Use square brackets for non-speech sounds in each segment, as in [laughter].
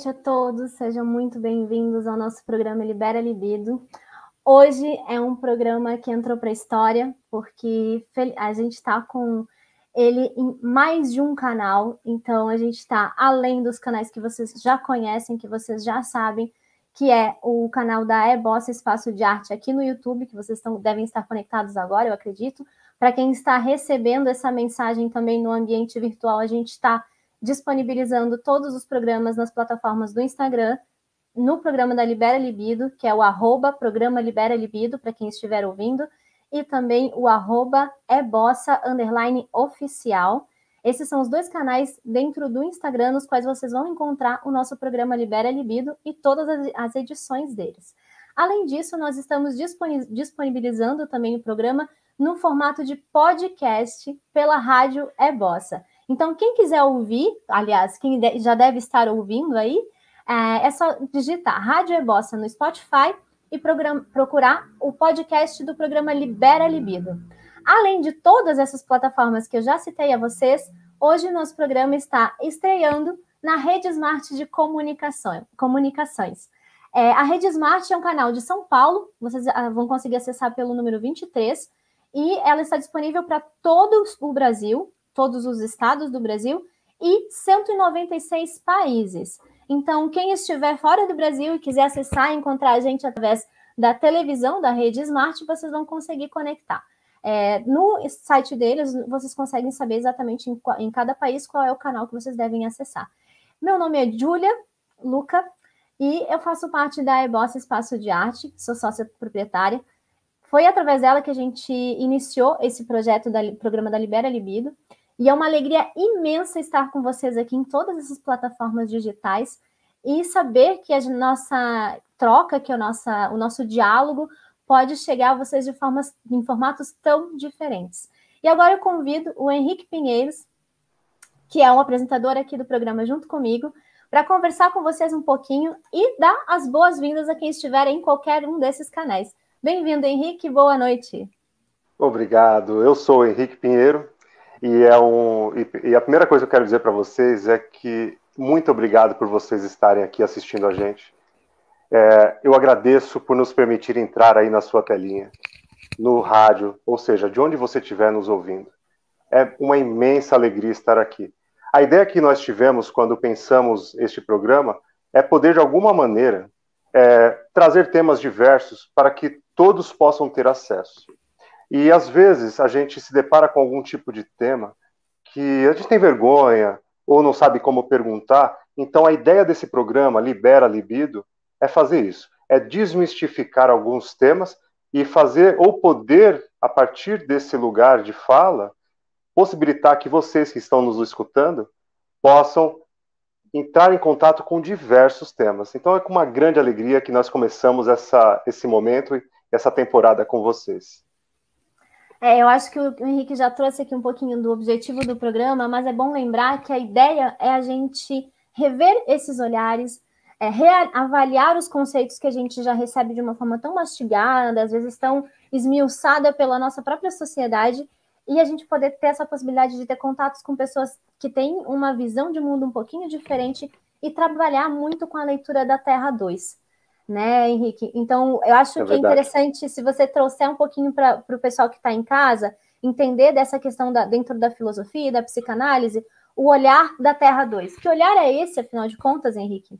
Noite a todos, sejam muito bem-vindos ao nosso programa Libera Libido. Hoje é um programa que entrou para a história, porque a gente está com ele em mais de um canal, então a gente está além dos canais que vocês já conhecem, que vocês já sabem, que é o canal da E-Bossa Espaço de Arte aqui no YouTube, que vocês estão, devem estar conectados agora, eu acredito. Para quem está recebendo essa mensagem também no ambiente virtual, a gente está disponibilizando todos os programas nas plataformas do Instagram, no programa da Libera Libido, que é o arroba programa Libera Libido, para quem estiver ouvindo, e também o arroba underline oficial. Esses são os dois canais dentro do Instagram nos quais vocês vão encontrar o nosso programa Libera Libido e todas as edições deles. Além disso, nós estamos disponibilizando também o programa no formato de podcast pela Rádio Ebossa. Então, quem quiser ouvir, aliás, quem já deve estar ouvindo aí, é, é só digitar Rádio Ebossa no Spotify e procurar o podcast do programa Libera Libido. Além de todas essas plataformas que eu já citei a vocês, hoje nosso programa está estreando na Rede Smart de comunicação, Comunicações. É, a Rede Smart é um canal de São Paulo, vocês ah, vão conseguir acessar pelo número 23, e ela está disponível para todo o Brasil, todos os estados do Brasil e 196 países. Então, quem estiver fora do Brasil e quiser acessar e encontrar a gente através da televisão da rede Smart, vocês vão conseguir conectar. É, no site deles, vocês conseguem saber exatamente em, em, cada país qual é o canal que vocês devem acessar. Meu nome é Júlia Luca e eu faço parte da Ebossa Espaço de Arte, sou sócia proprietária. Foi através dela que a gente iniciou esse projeto do programa da Libera Libido. E é uma alegria imensa estar com vocês aqui em todas essas plataformas digitais e saber que a nossa troca, que a nossa, o nosso diálogo pode chegar a vocês de formas, em formatos tão diferentes. E agora eu convido o Henrique Pinheiros, que é um apresentador aqui do programa junto comigo, para conversar com vocês um pouquinho e dar as boas-vindas a quem estiver em qualquer um desses canais. Bem-vindo, Henrique, boa noite. Obrigado. Eu sou o Henrique Pinheiro, e, é um, e, e a primeira coisa que eu quero dizer para vocês é que muito obrigado por vocês estarem aqui assistindo a gente. É, eu agradeço por nos permitir entrar aí na sua telinha, no rádio, ou seja, de onde você estiver nos ouvindo. É uma imensa alegria estar aqui. A ideia que nós tivemos quando pensamos este programa é poder, de alguma maneira, é, trazer temas diversos para que todos possam ter acesso. E às vezes a gente se depara com algum tipo de tema que a gente tem vergonha ou não sabe como perguntar. Então a ideia desse programa Libera Libido é fazer isso, é desmistificar alguns temas e fazer ou poder a partir desse lugar de fala possibilitar que vocês que estão nos escutando possam entrar em contato com diversos temas. Então é com uma grande alegria que nós começamos essa, esse momento e essa temporada com vocês. É, eu acho que o Henrique já trouxe aqui um pouquinho do objetivo do programa, mas é bom lembrar que a ideia é a gente rever esses olhares, é, reavaliar os conceitos que a gente já recebe de uma forma tão mastigada, às vezes tão esmiuçada pela nossa própria sociedade, e a gente poder ter essa possibilidade de ter contatos com pessoas que têm uma visão de mundo um pouquinho diferente e trabalhar muito com a leitura da Terra 2 né, Henrique? Então, eu acho é que é interessante se você trouxer um pouquinho para o pessoal que está em casa entender dessa questão da, dentro da filosofia, da psicanálise, o olhar da Terra 2. Que olhar é esse, afinal de contas, Henrique?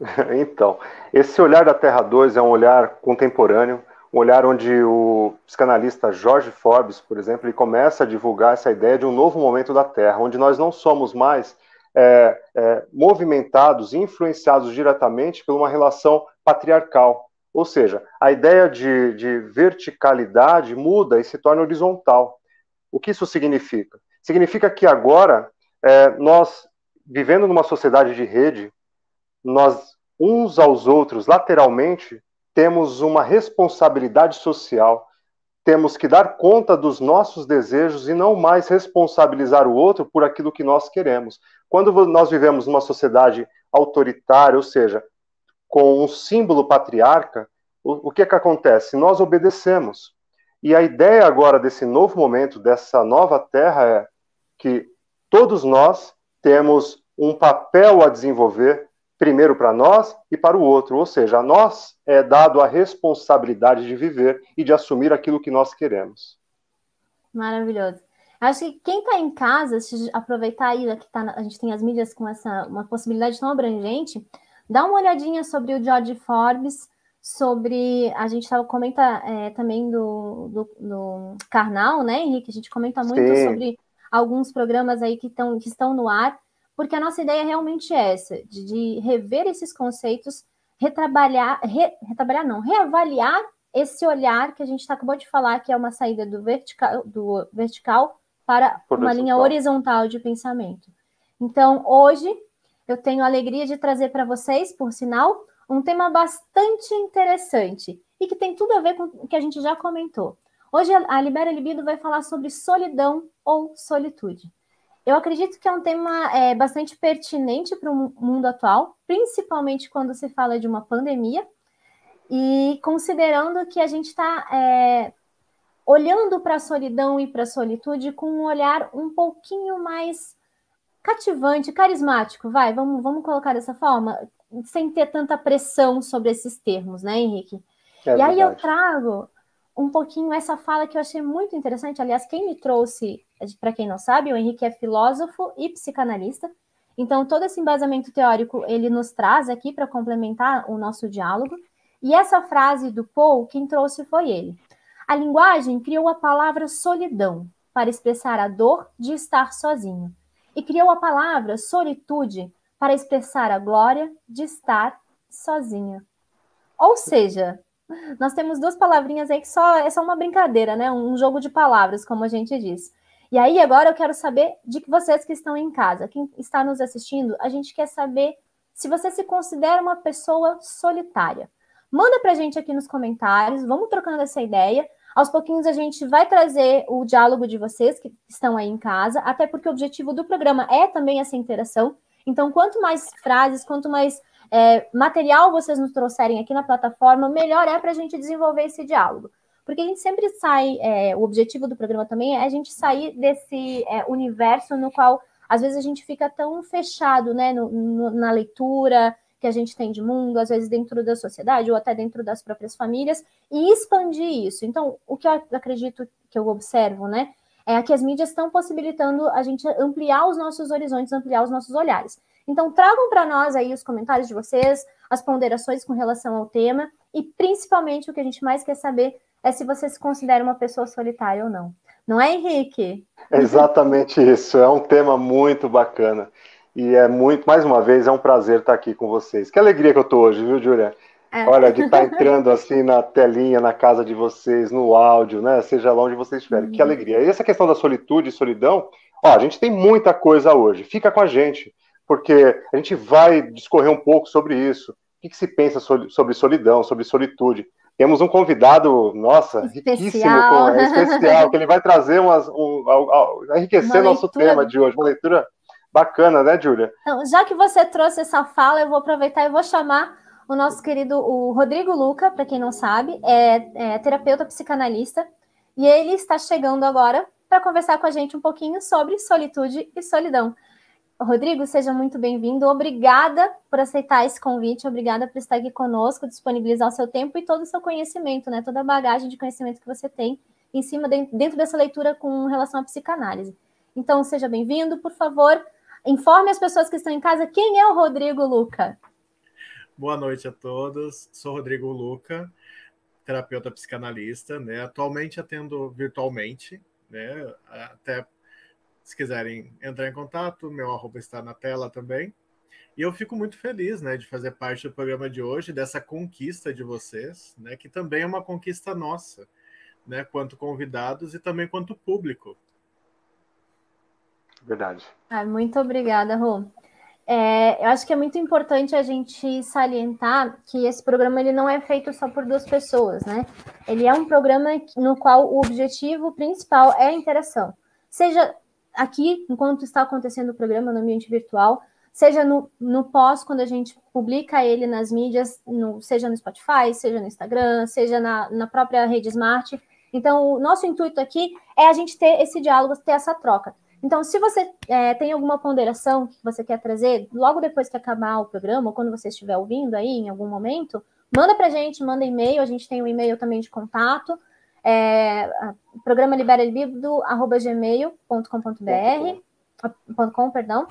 [laughs] Então, esse olhar da Terra 2 é um olhar contemporâneo, um olhar onde o psicanalista Jorge Forbes, por exemplo, ele começa a divulgar essa ideia de um novo momento da Terra, onde nós não somos mais é, é, movimentados, influenciados diretamente por uma relação patriarcal. Ou seja, a ideia de, de verticalidade muda e se torna horizontal. O que isso significa? Significa que agora, é, nós, vivendo numa sociedade de rede, nós, uns aos outros, lateralmente, temos uma responsabilidade social temos que dar conta dos nossos desejos e não mais responsabilizar o outro por aquilo que nós queremos. Quando nós vivemos numa sociedade autoritária, ou seja, com um símbolo patriarca, o, o que é que acontece? Nós obedecemos. E a ideia agora desse novo momento, dessa nova terra, é que todos nós temos um papel a desenvolver primeiro para nós e para o outro, ou seja, a nós é dado a responsabilidade de viver e de assumir aquilo que nós queremos. Maravilhoso. Acho que quem está em casa, se aproveitar aí que tá, a gente tem as mídias com essa uma possibilidade tão abrangente, dá uma olhadinha sobre o George Forbes, sobre a gente tava, comenta é, também do, do, do, Karnal, né, Henrique? A gente comenta muito Sim. sobre alguns programas aí que, tão, que estão no ar, porque a nossa ideia é realmente essa, de, de rever esses conceitos, retrabalhar, re, retrabalhar não, reavaliar esse olhar que a gente acabou de falar, que é uma saída do vertical, do vertical para uma linha horizontal de pensamento. Então, hoje, eu tenho a alegria de trazer para vocês, por sinal, um tema bastante interessante e que tem tudo a ver com o que a gente já comentou. Hoje, a Libera Libido vai falar sobre solidão ou solitude. Eu acredito que é um tema é, bastante pertinente para o mundo atual, principalmente quando se fala de uma pandemia, e considerando que a gente está é, olhando para a solidão e para a solitude com um olhar um pouquinho mais cativante, carismático, vai, vamos, vamos colocar dessa forma, sem ter tanta pressão sobre esses termos, né, Henrique? É e aí eu trago um pouquinho essa fala que eu achei muito interessante. Aliás, quem me trouxe, para quem não sabe, o Henrique é filósofo e psicanalista. Então, todo esse embasamento teórico ele nos traz aqui para complementar o nosso diálogo. E essa frase do Paul, quem trouxe foi ele. A linguagem criou a palavra solidão para expressar a dor de estar sozinho, e criou a palavra solitude para expressar a glória de estar sozinha. Ou seja, nós temos duas palavrinhas aí que só é só uma brincadeira, né? Um jogo de palavras, como a gente diz. E aí agora eu quero saber de vocês que estão em casa, quem está nos assistindo, a gente quer saber se você se considera uma pessoa solitária. Manda para a gente aqui nos comentários, vamos trocando essa ideia. Aos pouquinhos a gente vai trazer o diálogo de vocês que estão aí em casa, até porque o objetivo do programa é também essa interação. Então, quanto mais frases, quanto mais é, material vocês nos trouxerem aqui na plataforma, melhor é para a gente desenvolver esse diálogo. Porque a gente sempre sai, é, o objetivo do programa também é a gente sair desse é, universo no qual às vezes a gente fica tão fechado né, no, no, na leitura, que a gente tem de mundo, às vezes dentro da sociedade ou até dentro das próprias famílias, e expandir isso. Então, o que eu acredito que eu observo, né, é que as mídias estão possibilitando a gente ampliar os nossos horizontes, ampliar os nossos olhares. Então, tragam para nós aí os comentários de vocês, as ponderações com relação ao tema, e principalmente o que a gente mais quer saber é se você se considera uma pessoa solitária ou não. Não é, Henrique? Exatamente isso. É um tema muito bacana. E é muito, mais uma vez, é um prazer estar aqui com vocês. Que alegria que eu estou hoje, viu, Júlia? É. Olha, de estar entrando assim na telinha, na casa de vocês, no áudio, né? Seja lá onde vocês estiverem. Uhum. Que alegria. E essa questão da solitude e solidão, ó, a gente tem muita coisa hoje. Fica com a gente, porque a gente vai discorrer um pouco sobre isso. O que, que se pensa sobre solidão, sobre solitude? Temos um convidado, nossa, especial. riquíssimo, é, especial, que ele vai trazer umas, um, um, um enriquecer nosso tema de hoje, uma leitura Bacana, né, Júlia? Então, já que você trouxe essa fala, eu vou aproveitar e vou chamar o nosso querido o Rodrigo Luca, para quem não sabe, é, é, terapeuta psicanalista, e ele está chegando agora para conversar com a gente um pouquinho sobre solitude e solidão. Rodrigo, seja muito bem-vindo. Obrigada por aceitar esse convite, obrigada por estar aqui conosco, disponibilizar o seu tempo e todo o seu conhecimento, né? Toda a bagagem de conhecimento que você tem em cima dentro dessa leitura com relação à psicanálise. Então, seja bem-vindo, por favor. Informe as pessoas que estão em casa quem é o Rodrigo Luca. Boa noite a todos. Sou Rodrigo Luca, terapeuta psicanalista, né? Atualmente atendo virtualmente, né? Até se quiserem entrar em contato, meu arroba está na tela também. E eu fico muito feliz, né, de fazer parte do programa de hoje, dessa conquista de vocês, né, que também é uma conquista nossa, né, quanto convidados e também quanto público, Verdade. Ah, muito obrigada, Rô. É, eu acho que é muito importante a gente salientar que esse programa ele não é feito só por duas pessoas, né? Ele é um programa no qual o objetivo principal é a interação. Seja aqui, enquanto está acontecendo o programa no ambiente virtual, seja no, no pós, quando a gente publica ele nas mídias, no, seja no Spotify, seja no Instagram, seja na, na própria rede Smart. Então, o nosso intuito aqui é a gente ter esse diálogo, ter essa troca. Então, se você é, tem alguma ponderação que você quer trazer, logo depois que acabar o programa, ou quando você estiver ouvindo aí em algum momento, manda para a gente, manda e-mail, a gente tem um e-mail também de contato, é, programa liberalibido.gmail.com.br, perdão.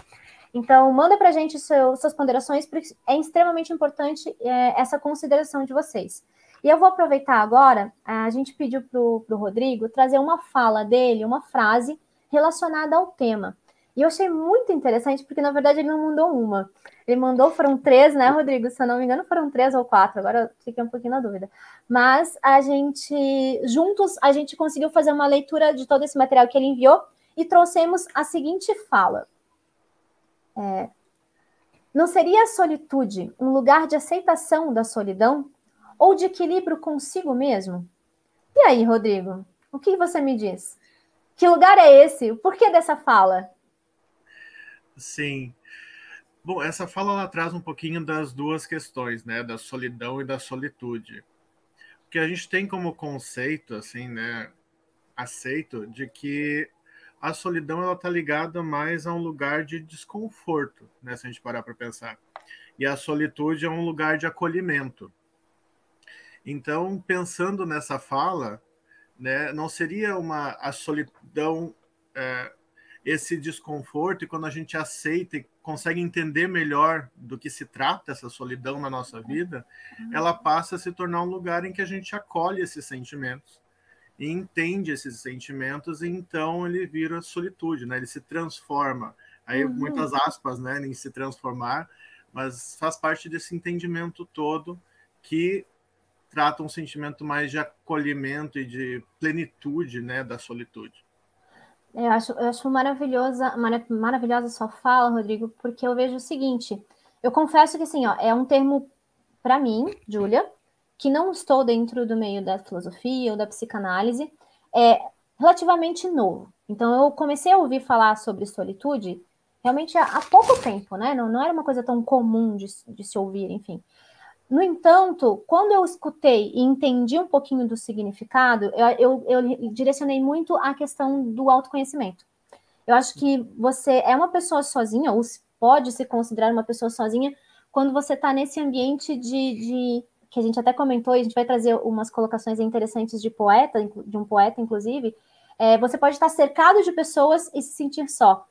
Então, manda para a gente seu, suas ponderações, porque é extremamente importante é, essa consideração de vocês. E eu vou aproveitar agora, a gente pediu para o Rodrigo trazer uma fala dele, uma frase relacionada ao tema. E eu achei muito interessante, porque na verdade ele não mandou uma. Ele mandou, foram três, né, Rodrigo? Se eu não me engano, foram três ou quatro, agora eu fiquei um pouquinho na dúvida. Mas a gente, juntos, a gente conseguiu fazer uma leitura de todo esse material que ele enviou e trouxemos a seguinte fala. É, não seria a solitude um lugar de aceitação da solidão ou de equilíbrio consigo mesmo? E aí, Rodrigo, o que você me diz? Que lugar é esse? O porquê dessa fala? Sim. Bom, essa fala ela traz um pouquinho das duas questões, né, da solidão e da solitude. Porque a gente tem como conceito, assim, né, aceito de que a solidão ela tá ligada mais a um lugar de desconforto, né, se a gente parar para pensar. E a solitude é um lugar de acolhimento. Então, pensando nessa fala, né? Não seria uma a solidão, é, esse desconforto, e quando a gente aceita e consegue entender melhor do que se trata essa solidão na nossa vida, uhum. ela passa a se tornar um lugar em que a gente acolhe esses sentimentos e entende esses sentimentos, e então ele vira solitude, né? Ele se transforma. Aí uhum. muitas aspas, né, em se transformar, mas faz parte desse entendimento todo que trata um sentimento mais de acolhimento e de plenitude, né, da solitude. Eu acho, eu acho maravilhosa, maravilhosa sua fala, Rodrigo, porque eu vejo o seguinte. Eu confesso que assim, ó, é um termo para mim, Júlia, que não estou dentro do meio da filosofia ou da psicanálise, é relativamente novo. Então eu comecei a ouvir falar sobre solitude realmente há, há pouco tempo, né? Não, não era uma coisa tão comum de, de se ouvir, enfim. No entanto, quando eu escutei e entendi um pouquinho do significado, eu, eu, eu direcionei muito à questão do autoconhecimento. Eu acho que você é uma pessoa sozinha, ou pode se considerar uma pessoa sozinha, quando você está nesse ambiente de, de, que a gente até comentou, e a gente vai trazer umas colocações interessantes de poeta, de um poeta, inclusive. É, você pode estar cercado de pessoas e se sentir só.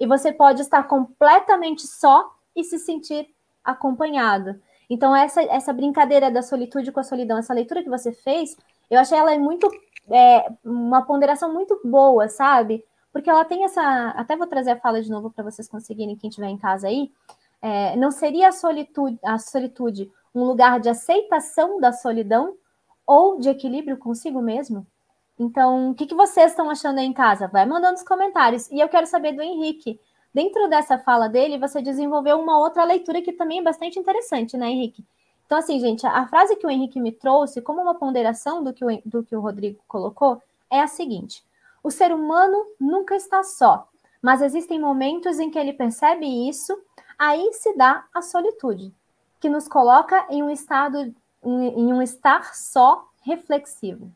E você pode estar completamente só e se sentir acompanhado. Então, essa, essa brincadeira da solitude com a solidão, essa leitura que você fez, eu achei ela muito. É, uma ponderação muito boa, sabe? Porque ela tem essa. Até vou trazer a fala de novo para vocês conseguirem, quem estiver em casa aí. É, não seria a solitude, a solitude um lugar de aceitação da solidão ou de equilíbrio consigo mesmo? Então, o que, que vocês estão achando aí em casa? Vai mandando os comentários. E eu quero saber do Henrique. Dentro dessa fala dele, você desenvolveu uma outra leitura que também é bastante interessante, né, Henrique? Então, assim, gente, a frase que o Henrique me trouxe, como uma ponderação do que o, do que o Rodrigo colocou, é a seguinte: o ser humano nunca está só, mas existem momentos em que ele percebe isso, aí se dá a solitude, que nos coloca em um estado, em, em um estar só reflexivo.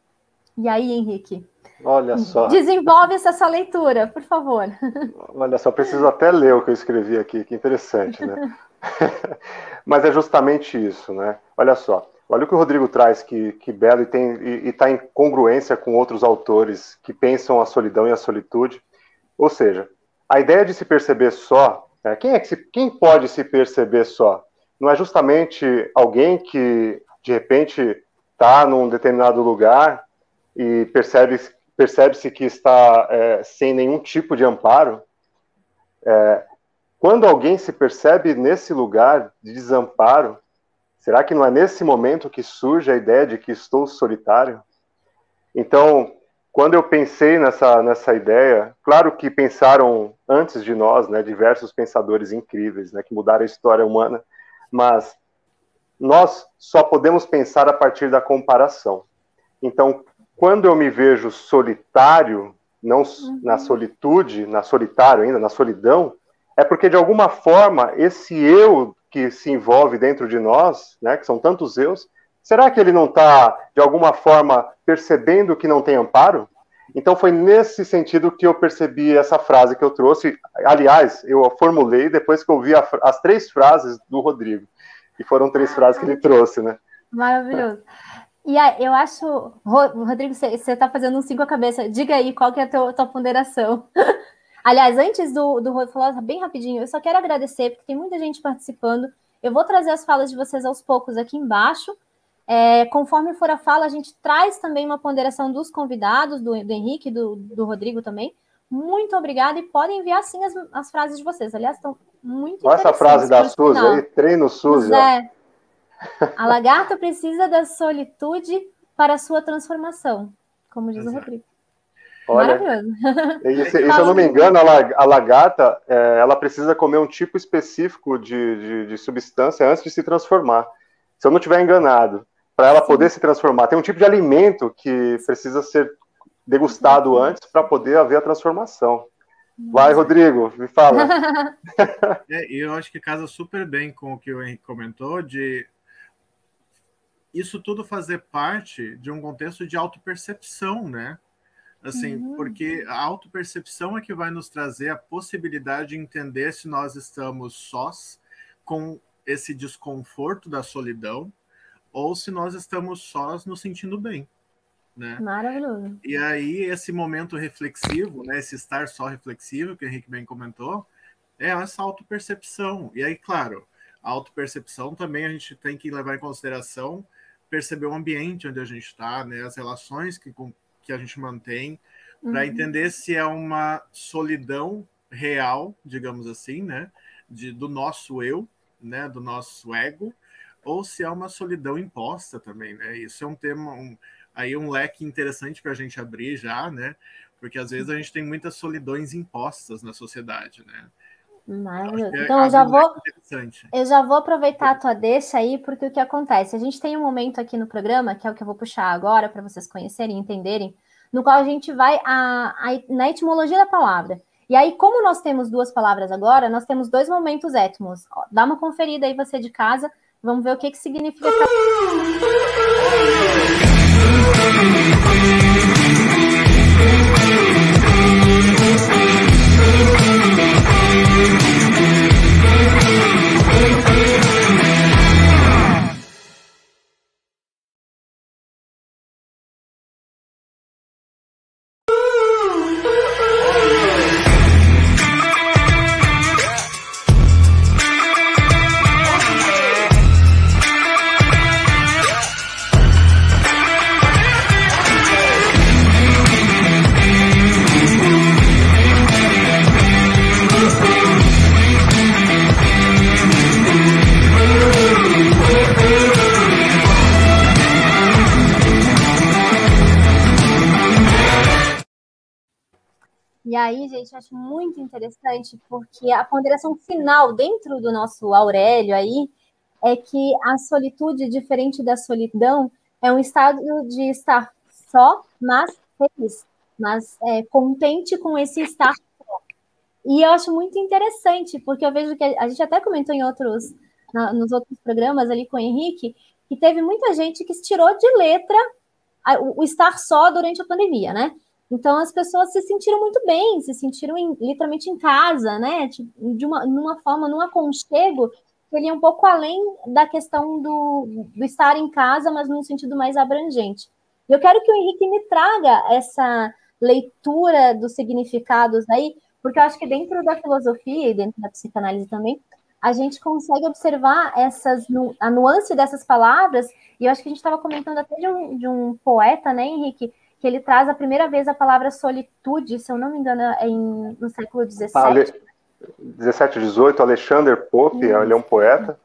E aí, Henrique? Olha só. Desenvolve essa leitura, por favor. Olha só, preciso até ler o que eu escrevi aqui, que interessante, né? [laughs] Mas é justamente isso, né? Olha só, olha o que o Rodrigo traz, que, que belo e tem e está em congruência com outros autores que pensam a solidão e a solitude. Ou seja, a ideia de se perceber só, né? quem é que se, quem pode se perceber só? Não é justamente alguém que de repente está num determinado lugar e percebe percebe-se que está é, sem nenhum tipo de amparo. É, quando alguém se percebe nesse lugar de desamparo, será que não é nesse momento que surge a ideia de que estou solitário? Então, quando eu pensei nessa, nessa ideia, claro que pensaram antes de nós, né, diversos pensadores incríveis, né, que mudaram a história humana, mas nós só podemos pensar a partir da comparação. Então, quando eu me vejo solitário, não uhum. na solitude, na solitário ainda, na solidão, é porque de alguma forma esse eu que se envolve dentro de nós, né, que são tantos eus, será que ele não está de alguma forma percebendo que não tem amparo? Então foi nesse sentido que eu percebi essa frase que eu trouxe. Aliás, eu a formulei depois que eu vi a, as três frases do Rodrigo. E foram três frases que ele trouxe, né? Maravilhoso. E aí, eu acho, Rodrigo, você está fazendo um cinco a cabeça. Diga aí qual que é a tua, tua ponderação. [laughs] Aliás, antes do, do Rod falar, bem rapidinho, eu só quero agradecer, porque tem muita gente participando. Eu vou trazer as falas de vocês aos poucos aqui embaixo. É, conforme for a fala, a gente traz também uma ponderação dos convidados, do, do Henrique, do, do Rodrigo também. Muito obrigada e podem enviar sim as, as frases de vocês. Aliás, estão muito Olha essa frase da Suzy aí, treino Suzy. É. A lagarta precisa da solitude para a sua transformação, como diz Exato. o Rodrigo. Olha, Maravilhoso. E, se, [laughs] e, se eu não me engano, a, lagarta é, ela precisa comer um tipo específico de, de, de, substância antes de se transformar. Se eu não estiver enganado, para ela Sim. poder se transformar, tem um tipo de alimento que precisa ser degustado Sim. antes para poder haver a transformação. Vai, Rodrigo, me fala. [laughs] é, eu acho que casa super bem com o que o Henrique comentou de isso tudo fazer parte de um contexto de autopercepção, né? Assim, uhum. porque a autopercepção é que vai nos trazer a possibilidade de entender se nós estamos sós com esse desconforto da solidão ou se nós estamos sós nos sentindo bem. Né? Maravilhoso. E aí, esse momento reflexivo, né, esse estar só reflexivo, que o Henrique bem comentou, é essa autopercepção. E aí, claro, a autopercepção também a gente tem que levar em consideração perceber o ambiente onde a gente está, né, as relações que, que a gente mantém, para uhum. entender se é uma solidão real, digamos assim, né, de, do nosso eu, né, do nosso ego, ou se é uma solidão imposta também, né? Isso é um tema, um, aí um leque interessante para a gente abrir já, né? Porque às vezes a gente tem muitas solidões impostas na sociedade, né? Maravilhoso. Então, eu já vou. Eu já vou aproveitar a tua deixa aí, porque o que acontece? A gente tem um momento aqui no programa, que é o que eu vou puxar agora, para vocês conhecerem e entenderem, no qual a gente vai a, a, na etimologia da palavra. E aí, como nós temos duas palavras agora, nós temos dois momentos étimos. Dá uma conferida aí, você de casa, vamos ver o que, que significa. Aí, gente, acho muito interessante, porque a ponderação final dentro do nosso Aurélio aí é que a solitude, diferente da solidão, é um estado de estar só, mas feliz, mas é, contente com esse estar só. E eu acho muito interessante, porque eu vejo que a, gente até comentou em outros, na, nos outros programas ali com o Henrique, que teve muita gente que tirou de letra o estar só durante a pandemia, né? Então as pessoas se sentiram muito bem, se sentiram em, literalmente em casa, né? De uma, numa forma, num aconchego que ele é um pouco além da questão do, do estar em casa, mas num sentido mais abrangente. Eu quero que o Henrique me traga essa leitura dos significados aí, porque eu acho que dentro da filosofia e dentro da psicanálise também, a gente consegue observar essas a nuance dessas palavras, e eu acho que a gente estava comentando até de um, de um poeta, né, Henrique, que ele traz a primeira vez a palavra solitude, se eu não me engano, é em, no século XVII. Ale... 17 18, Alexander Pope, isso. ele é um poeta,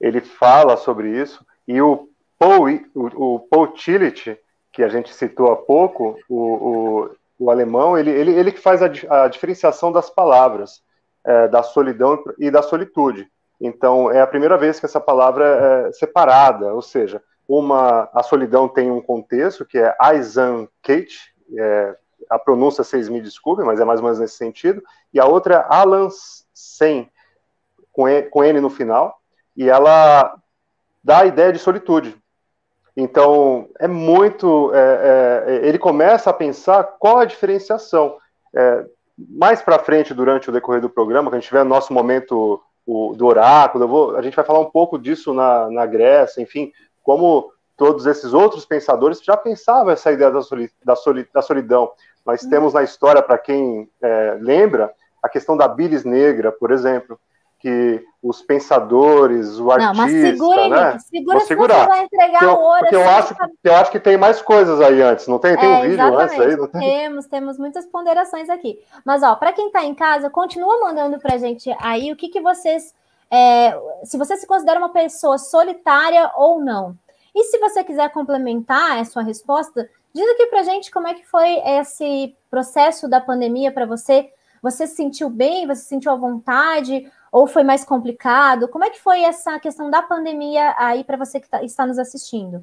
ele fala sobre isso, e o Paul, o, o Paul Tillich, que a gente citou há pouco, o, o, o alemão, ele, ele, ele que faz a, a diferenciação das palavras, é, da solidão e da solitude. Então, é a primeira vez que essa palavra é separada, ou seja, uma, a solidão tem um contexto que é Aizan Kate, é, a pronúncia vocês me desculpem, mas é mais ou menos nesse sentido, e a outra é Alan Sen, com, com N no final, e ela dá a ideia de solitude. Então, é muito. É, é, ele começa a pensar qual a diferenciação. É, mais para frente, durante o decorrer do programa, quando a gente tiver nosso momento o, do oráculo, vou, a gente vai falar um pouco disso na, na Grécia, enfim, como todos esses outros pensadores já pensavam essa ideia da, soli, da, soli, da solidão. Nós hum. temos na história, para quem é, lembra, a questão da bilis negra, por exemplo, que os pensadores, o artista, não, mas segura, né? segura Vou segurar. vai entregar eu, ouro. Porque eu acho, que, eu acho que tem mais coisas aí antes, não tem? Tem é, um vídeo exatamente. antes aí? Não tem? Temos, temos muitas ponderações aqui. Mas, ó, para quem está em casa, continua mandando para gente aí o que, que vocês... É, se você se considera uma pessoa solitária ou não. E se você quiser complementar a sua resposta, diz aqui para gente como é que foi esse processo da pandemia para você. Você se sentiu bem? Você se sentiu à vontade? Ou foi mais complicado? Como é que foi essa questão da pandemia aí para você que tá, está nos assistindo?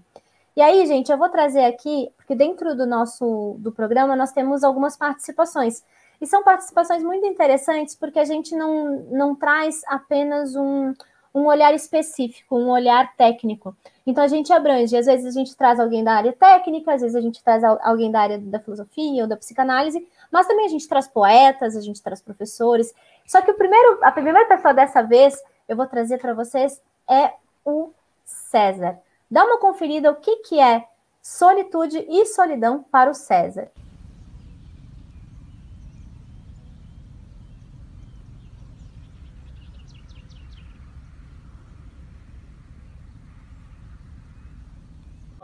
E aí, gente, eu vou trazer aqui, porque dentro do nosso do programa nós temos algumas participações. E são participações muito interessantes, porque a gente não, não traz apenas um, um olhar específico, um olhar técnico. Então a gente abrange, às vezes a gente traz alguém da área técnica, às vezes a gente traz alguém da área da filosofia ou da psicanálise, mas também a gente traz poetas, a gente traz professores. Só que o primeiro, a primeira pessoa dessa vez, eu vou trazer para vocês é o César. Dá uma conferida o que, que é solitude e solidão para o César.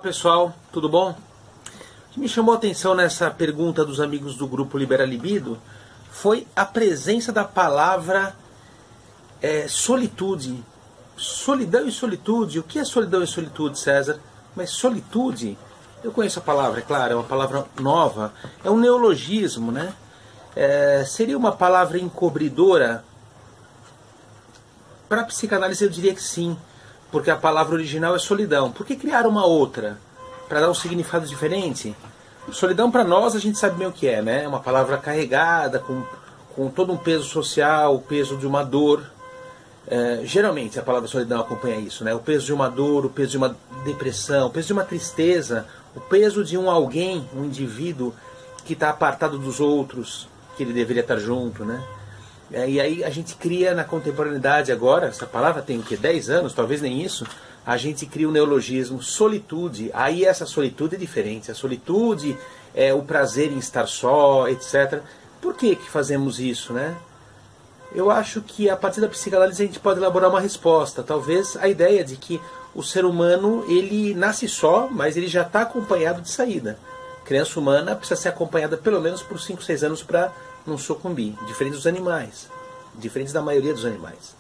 Pessoal, tudo bom? O que me chamou a atenção nessa pergunta dos amigos do grupo Libera Libido foi a presença da palavra é, solitude. Solidão e solitude. O que é solidão e solitude, César? Mas solitude, eu conheço a palavra, é claro, é uma palavra nova, é um neologismo, né? É, seria uma palavra encobridora? Para a psicanálise eu diria que sim porque a palavra original é solidão. Por que criar uma outra? Para dar um significado diferente? Solidão para nós a gente sabe bem o que é, né? É uma palavra carregada, com, com todo um peso social, o peso de uma dor. É, geralmente a palavra solidão acompanha isso, né? O peso de uma dor, o peso de uma depressão, o peso de uma tristeza, o peso de um alguém, um indivíduo que está apartado dos outros, que ele deveria estar junto, né? É, e aí a gente cria na contemporaneidade agora, essa palavra tem o quê? 10 anos, talvez nem isso, a gente cria o um neologismo solitude. Aí essa solitude é diferente. A solitude é o prazer em estar só, etc. Por que, que fazemos isso, né? Eu acho que a partir da psicanálise a gente pode elaborar uma resposta. Talvez a ideia de que o ser humano ele nasce só, mas ele já está acompanhado de saída. Criança humana precisa ser acompanhada pelo menos por 5, 6 anos para não sucumbir, diferente dos animais, diferente da maioria dos animais.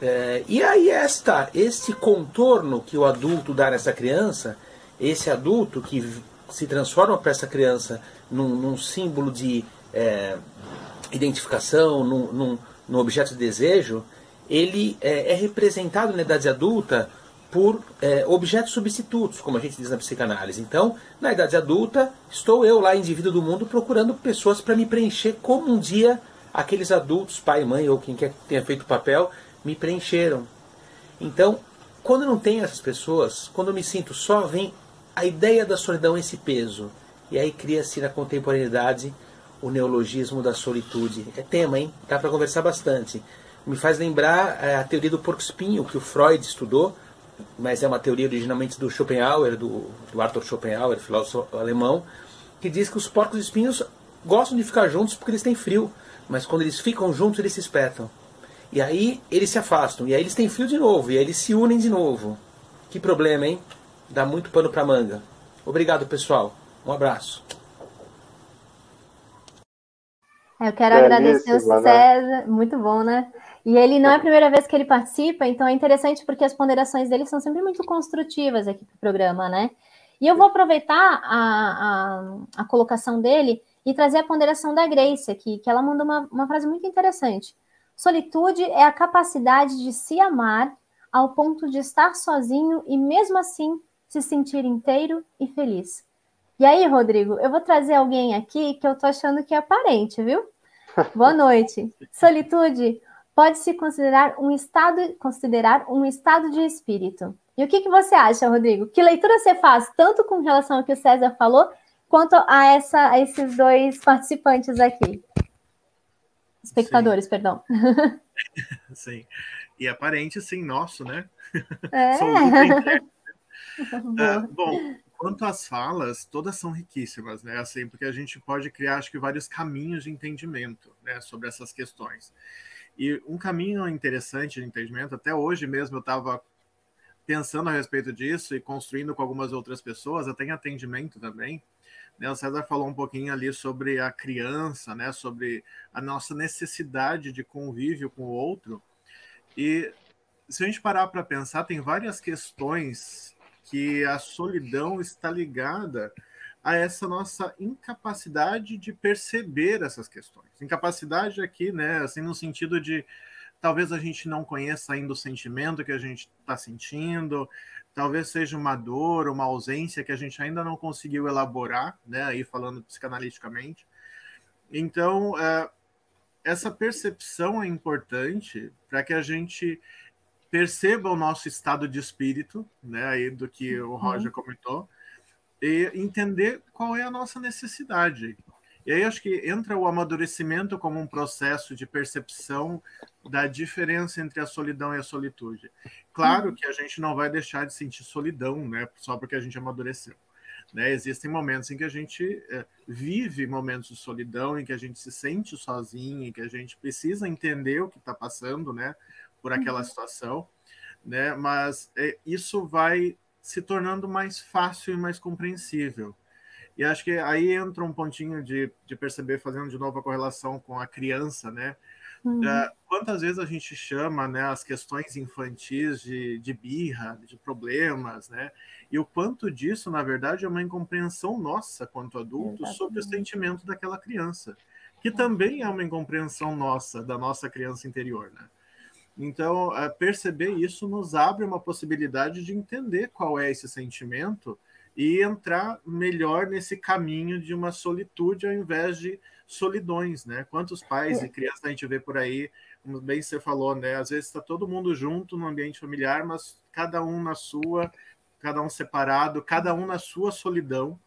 É, e aí esta, este contorno que o adulto dá nessa criança, esse adulto que se transforma para essa criança num, num símbolo de é, identificação, num, num, num, objeto de desejo, ele é, é representado na idade adulta por é, objetos substitutos, como a gente diz na psicanálise. Então, na idade adulta, estou eu lá, indivíduo do mundo, procurando pessoas para me preencher como um dia aqueles adultos, pai, mãe ou quem quer que tenha feito o papel, me preencheram. Então, quando não tenho essas pessoas, quando eu me sinto só, vem a ideia da solidão, esse peso. E aí cria-se na contemporaneidade o neologismo da solitude. É tema, hein? Dá para conversar bastante. Me faz lembrar é, a teoria do porco espinho que o Freud estudou, mas é uma teoria originalmente do Schopenhauer, do, do Arthur Schopenhauer, filósofo alemão, que diz que os porcos espinhos gostam de ficar juntos porque eles têm frio, mas quando eles ficam juntos eles se espetam. E aí eles se afastam, e aí eles têm frio de novo, e aí eles se unem de novo. Que problema, hein? Dá muito pano para manga. Obrigado, pessoal. Um abraço. Eu quero Belíssima, agradecer o César, né? muito bom, né? E ele não é a primeira vez que ele participa, então é interessante porque as ponderações dele são sempre muito construtivas aqui para o programa, né? E eu vou aproveitar a, a, a, colocação dele e trazer a ponderação da Grace aqui, que ela mandou uma, uma frase muito interessante. Solitude é a capacidade de se amar ao ponto de estar sozinho e mesmo assim se sentir inteiro e feliz. E aí, Rodrigo, eu vou trazer alguém aqui que eu tô achando que é aparente, viu? Boa noite. [laughs] Solitude pode-se considerar um estado, considerar um estado de espírito. E o que, que você acha, Rodrigo? Que leitura você faz, tanto com relação ao que o César falou, quanto a, essa, a esses dois participantes aqui? Espectadores, sim. perdão. [laughs] Sim. E aparente, sim, nosso, né? É. [laughs] uh, [laughs] bom, quanto às falas, todas são riquíssimas, né? Assim, porque a gente pode criar, acho que, vários caminhos de entendimento né, sobre essas questões. E um caminho interessante de entendimento, até hoje mesmo eu estava pensando a respeito disso e construindo com algumas outras pessoas, até em atendimento também. Né? O César falou um pouquinho ali sobre a criança, né? sobre a nossa necessidade de convívio com o outro. E se a gente parar para pensar, tem várias questões que a solidão está ligada a essa nossa incapacidade de perceber essas questões. Incapacidade aqui, né, assim no sentido de talvez a gente não conheça ainda o sentimento que a gente está sentindo, talvez seja uma dor, uma ausência que a gente ainda não conseguiu elaborar, né, aí falando psicanaliticamente. Então, é, essa percepção é importante para que a gente perceba o nosso estado de espírito, né, aí do que o uhum. Roger comentou, e entender qual é a nossa necessidade. E aí acho que entra o amadurecimento como um processo de percepção da diferença entre a solidão e a solitude. Claro uhum. que a gente não vai deixar de sentir solidão, né, só porque a gente amadureceu. Né? Existem momentos em que a gente é, vive momentos de solidão, em que a gente se sente sozinho, em que a gente precisa entender o que está passando, né? por aquela uhum. situação, né? Mas é, isso vai se tornando mais fácil e mais compreensível. E acho que aí entra um pontinho de, de perceber, fazendo de novo a correlação com a criança, né? Uhum. Uh, quantas vezes a gente chama né, as questões infantis de, de birra, de problemas, né? E o quanto disso, na verdade, é uma incompreensão nossa, quanto adultos, Exatamente. sobre o sentimento daquela criança, que também é uma incompreensão nossa, da nossa criança interior, né? Então, perceber isso nos abre uma possibilidade de entender qual é esse sentimento e entrar melhor nesse caminho de uma solitude ao invés de solidões, né? Quantos pais e crianças a gente vê por aí, como bem você falou, né? Às vezes está todo mundo junto no ambiente familiar, mas cada um na sua, cada um separado, cada um na sua solidão,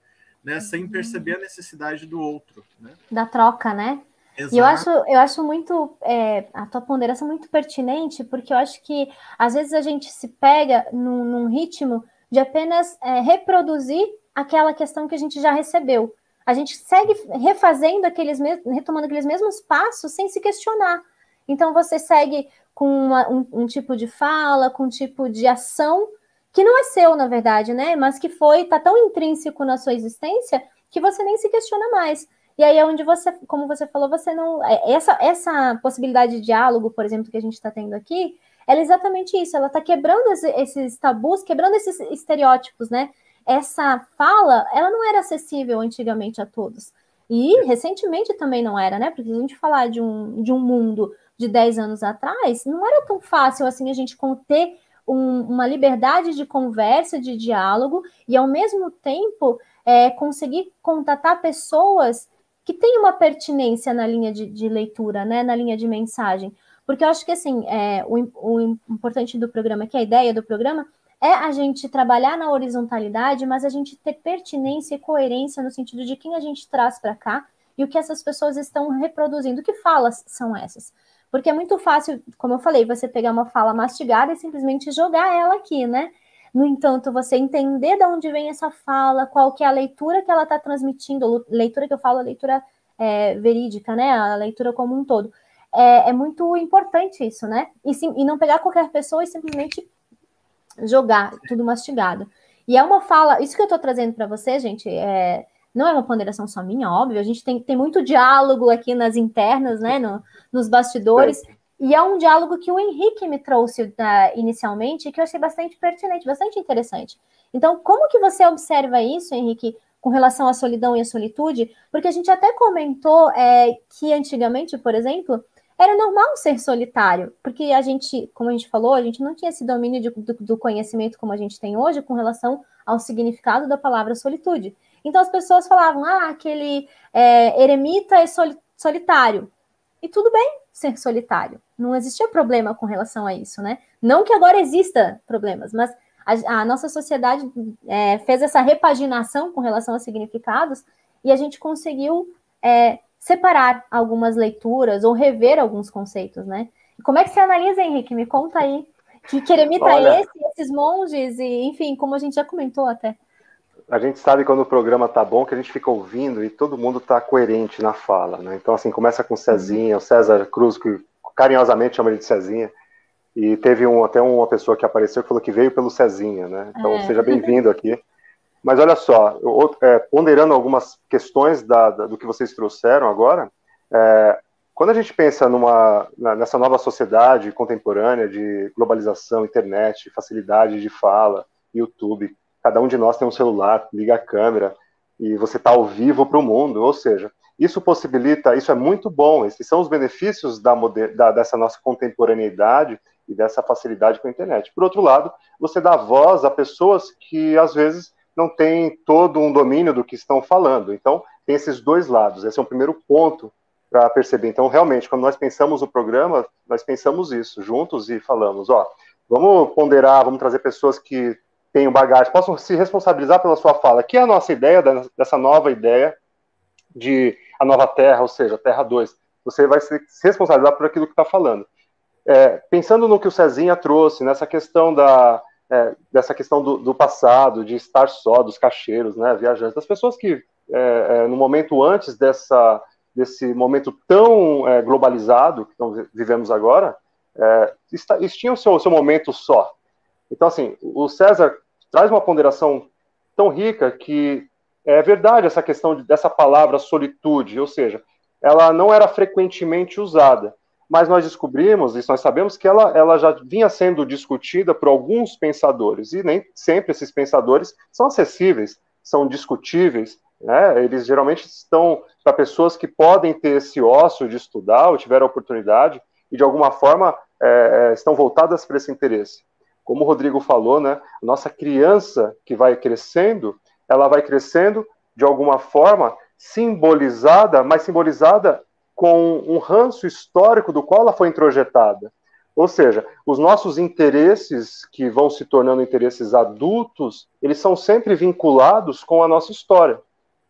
né? Sem uhum. perceber a necessidade do outro, né? Da troca, né? Exato. E eu acho, eu acho muito é, a tua ponderação muito pertinente, porque eu acho que às vezes a gente se pega num, num ritmo de apenas é, reproduzir aquela questão que a gente já recebeu. A gente segue refazendo aqueles mesmos, retomando aqueles mesmos passos sem se questionar. Então você segue com uma, um, um tipo de fala, com um tipo de ação que não é seu, na verdade, né? Mas que foi, tá tão intrínseco na sua existência que você nem se questiona mais. E aí é onde você, como você falou, você não. É, essa, essa possibilidade de diálogo, por exemplo, que a gente está tendo aqui, ela é exatamente isso. Ela está quebrando esses tabus, quebrando esses estereótipos, né? Essa fala, ela não era acessível antigamente a todos. E recentemente também não era, né? Porque se a gente falar de um, de um mundo de 10 anos atrás, não era tão fácil assim a gente ter um, uma liberdade de conversa, de diálogo, e ao mesmo tempo é, conseguir contatar pessoas que tem uma pertinência na linha de, de leitura, né, na linha de mensagem. Porque eu acho que assim, é, o, o importante do programa, que é a ideia do programa, é a gente trabalhar na horizontalidade, mas a gente ter pertinência e coerência no sentido de quem a gente traz para cá e o que essas pessoas estão reproduzindo, que falas são essas. Porque é muito fácil, como eu falei, você pegar uma fala mastigada e simplesmente jogar ela aqui, né? No entanto, você entender de onde vem essa fala, qual que é a leitura que ela está transmitindo, leitura que eu falo, a leitura é, verídica, né? A leitura como um todo. É, é muito importante isso, né? E, sim, e não pegar qualquer pessoa e simplesmente jogar tudo mastigado. E é uma fala, isso que eu estou trazendo para você, gente, é, não é uma ponderação só minha, óbvio, a gente tem, tem muito diálogo aqui nas internas, né, no, nos bastidores, e é um diálogo que o Henrique me trouxe uh, inicialmente, que eu achei bastante pertinente, bastante interessante. Então, como que você observa isso, Henrique, com relação à solidão e à solitude? Porque a gente até comentou é, que antigamente, por exemplo, era normal ser solitário, porque a gente, como a gente falou, a gente não tinha esse domínio de, do, do, conhecimento como a gente tem hoje com relação ao significado da palavra solitude. Então as pessoas falavam, ah, aquele é, eremita é solitário. E tudo bem ser solitário. Não existia problema com relação a isso, né? Não que agora exista problemas, mas a, a nossa sociedade é, fez essa repaginação com relação a significados e a gente conseguiu é, separar algumas leituras ou rever alguns conceitos, né? Como é que você analisa, Henrique? Me conta aí. Que queremita Olha, é esse, esses monges, e enfim, como a gente já comentou até. A gente sabe quando o programa tá bom que a gente fica ouvindo e todo mundo tá coerente na fala, né? Então, assim, começa com Cezinha, o César Cruz, que carinhosamente chama ele de Cezinha, e teve um, até uma pessoa que apareceu que falou que veio pelo Cezinha, né? Então, é. seja [laughs] bem-vindo aqui. Mas olha só, eu, é, ponderando algumas questões da, da, do que vocês trouxeram agora, é, quando a gente pensa numa, nessa nova sociedade contemporânea de globalização, internet, facilidade de fala, YouTube, cada um de nós tem um celular, liga a câmera e você está ao vivo para o mundo, ou seja, isso possibilita, isso é muito bom, esses são os benefícios da, da, dessa nossa contemporaneidade e dessa facilidade com a internet. Por outro lado, você dá voz a pessoas que às vezes não têm todo um domínio do que estão falando. Então, tem esses dois lados. Esse é um primeiro ponto para perceber. Então, realmente, quando nós pensamos o programa, nós pensamos isso juntos e falamos, ó, vamos ponderar, vamos trazer pessoas que tenham bagagem, possam se responsabilizar pela sua fala, que é a nossa ideia dessa nova ideia de a nova Terra, ou seja, Terra 2. Você vai se responsabilizar por aquilo que está falando. É, pensando no que o Cezinha trouxe, nessa questão da, é, dessa questão do, do, passado, de estar só, dos cacheiros, né, viajantes, das pessoas que, é, é no momento antes dessa, desse momento tão é, globalizado que vivemos agora, é, está, eles tinham seu, seu momento só. Então, assim, o César traz uma ponderação tão rica que é verdade essa questão de, dessa palavra solitude, ou seja, ela não era frequentemente usada mas nós descobrimos, e nós sabemos que ela, ela já vinha sendo discutida por alguns pensadores, e nem sempre esses pensadores são acessíveis, são discutíveis, né? eles geralmente estão para pessoas que podem ter esse ócio de estudar, ou tiveram oportunidade, e de alguma forma é, é estão voltadas para esse interesse. Como o Rodrigo falou, né, nossa criança que vai crescendo, ela vai crescendo de alguma forma simbolizada, mas simbolizada com um ranço histórico do qual ela foi introjetada. Ou seja, os nossos interesses, que vão se tornando interesses adultos, eles são sempre vinculados com a nossa história.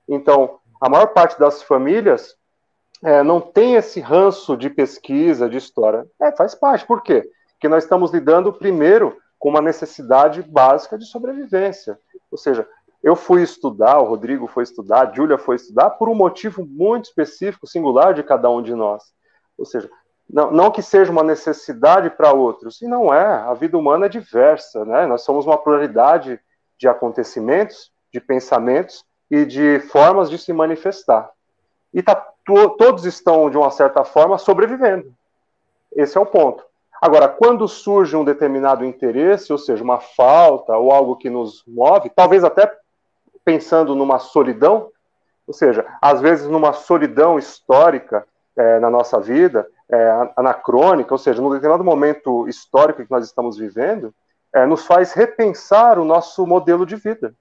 Então, a maior parte das famílias é, não tem esse ranço de pesquisa, de história. É, faz parte. Por quê? Porque nós estamos lidando primeiro com uma necessidade básica de sobrevivência. Ou seja, eu fui estudar, o Rodrigo foi estudar, a Júlia foi estudar por um motivo muito específico, singular de cada um de nós. Ou seja, não, não que seja uma necessidade para outros, e não é. A vida humana é diversa, né? Nós somos uma pluralidade de acontecimentos, de pensamentos e de formas de se manifestar. E tá, to, todos estão, de uma certa forma, sobrevivendo. Esse é o ponto. Agora, quando surge um determinado interesse, ou seja, uma falta ou algo que nos move, talvez até pensando numa solidão, ou seja, às vezes numa solidão histórica é, na nossa vida, é, anacrônica, ou seja, num determinado momento histórico que nós estamos vivendo, é, nos faz repensar o nosso modelo de vida.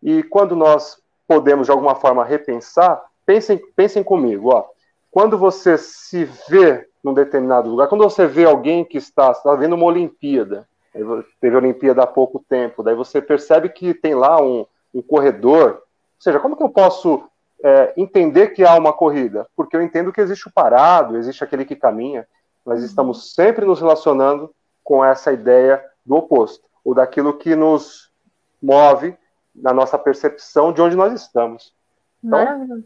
E quando nós podemos, de alguma forma, repensar, pensem, pensem comigo, ó, quando você se vê num determinado lugar, quando você vê alguém que está, está vendo uma Olimpíada, teve Olimpíada há pouco tempo, daí você percebe que tem lá um, um corredor. Ou seja, como que eu posso é, entender que há uma corrida? Porque eu entendo que existe o parado, existe aquele que caminha. Nós estamos sempre nos relacionando com essa ideia do oposto, ou daquilo que nos move na nossa percepção de onde nós estamos. Então,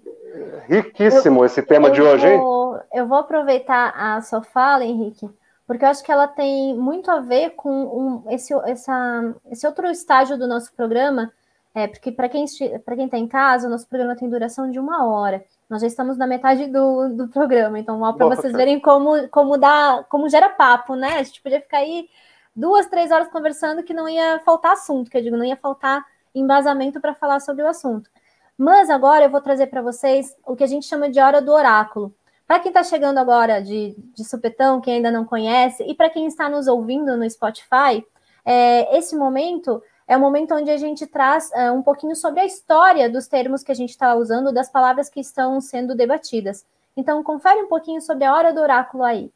riquíssimo eu, esse tema de hoje, vou, hein? Eu vou aproveitar a sua fala, Henrique, porque eu acho que ela tem muito a ver com um, esse, essa, esse outro estágio do nosso programa, é, porque para quem para quem está em casa, o nosso programa tem duração de uma hora. Nós já estamos na metade do, do programa, então para vocês verem como, como dá, como gera papo, né? A gente podia ficar aí duas, três horas conversando que não ia faltar assunto, que eu digo, não ia faltar embasamento para falar sobre o assunto. Mas agora eu vou trazer para vocês o que a gente chama de hora do oráculo. Para quem está chegando agora de, de supetão, quem ainda não conhece, e para quem está nos ouvindo no Spotify, é, esse momento é o momento onde a gente traz é, um pouquinho sobre a história dos termos que a gente está usando, das palavras que estão sendo debatidas. Então, confere um pouquinho sobre a hora do oráculo aí.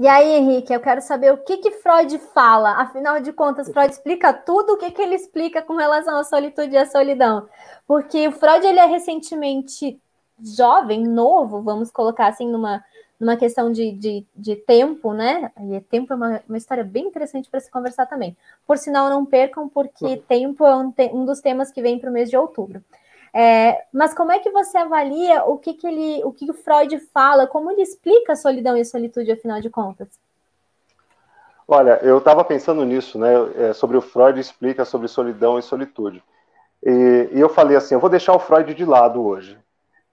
E aí, Henrique, eu quero saber o que, que Freud fala. Afinal de contas, Freud explica tudo o que, que ele explica com relação à solitude e à solidão. Porque o Freud ele é recentemente jovem, novo, vamos colocar assim numa, numa questão de, de, de tempo, né? E tempo é uma, uma história bem interessante para se conversar também. Por sinal, não percam, porque tempo é um, um dos temas que vem para o mês de outubro. É, mas como é que você avalia o que, que ele, o que o Freud fala, como ele explica a solidão e a solitude, afinal de contas? Olha, eu estava pensando nisso, né? É, sobre o Freud explica sobre solidão e solitude. E, e, eu falei assim, eu vou deixar o Freud de lado hoje.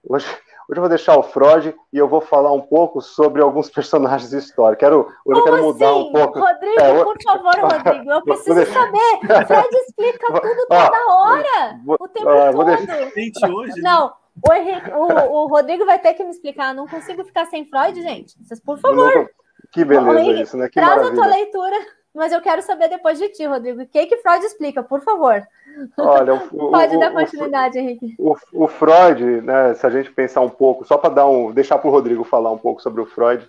Hoje, Hoje eu vou deixar o Freud e eu vou falar um pouco sobre alguns [laughs] personagens históricos. Quero, hoje Como eu quero mudar assim? um pouco. Rodrigo, é, por favor, Rodrigo, eu [laughs] preciso saber. Freud explica [laughs] tudo toda hora, o tempo ah, todo. Deixar... Hoje, Não, o, Henrique, o, o, Rodrigo vai ter que me explicar. Não consigo ficar sem Freud, gente. Vocês, por favor. Que beleza Henrique, isso, né? Que traz maravilha. a tua leitura, mas eu quero saber depois de ti, Rodrigo. O que, que Freud explica, por favor? Olha, o, [laughs] Pode o, dar continuidade, Henrique. O, o, Freud, né, se a gente pensar um pouco, só para dar um, deixar para o Rodrigo falar um pouco sobre o Freud,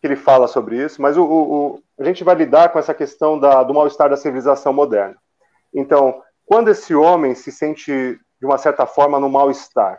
que ele fala sobre isso, mas o, o, a gente vai lidar com essa questão da, do mal-estar da civilização moderna. Então, quando esse homem se sente, de uma certa forma, no mal-estar,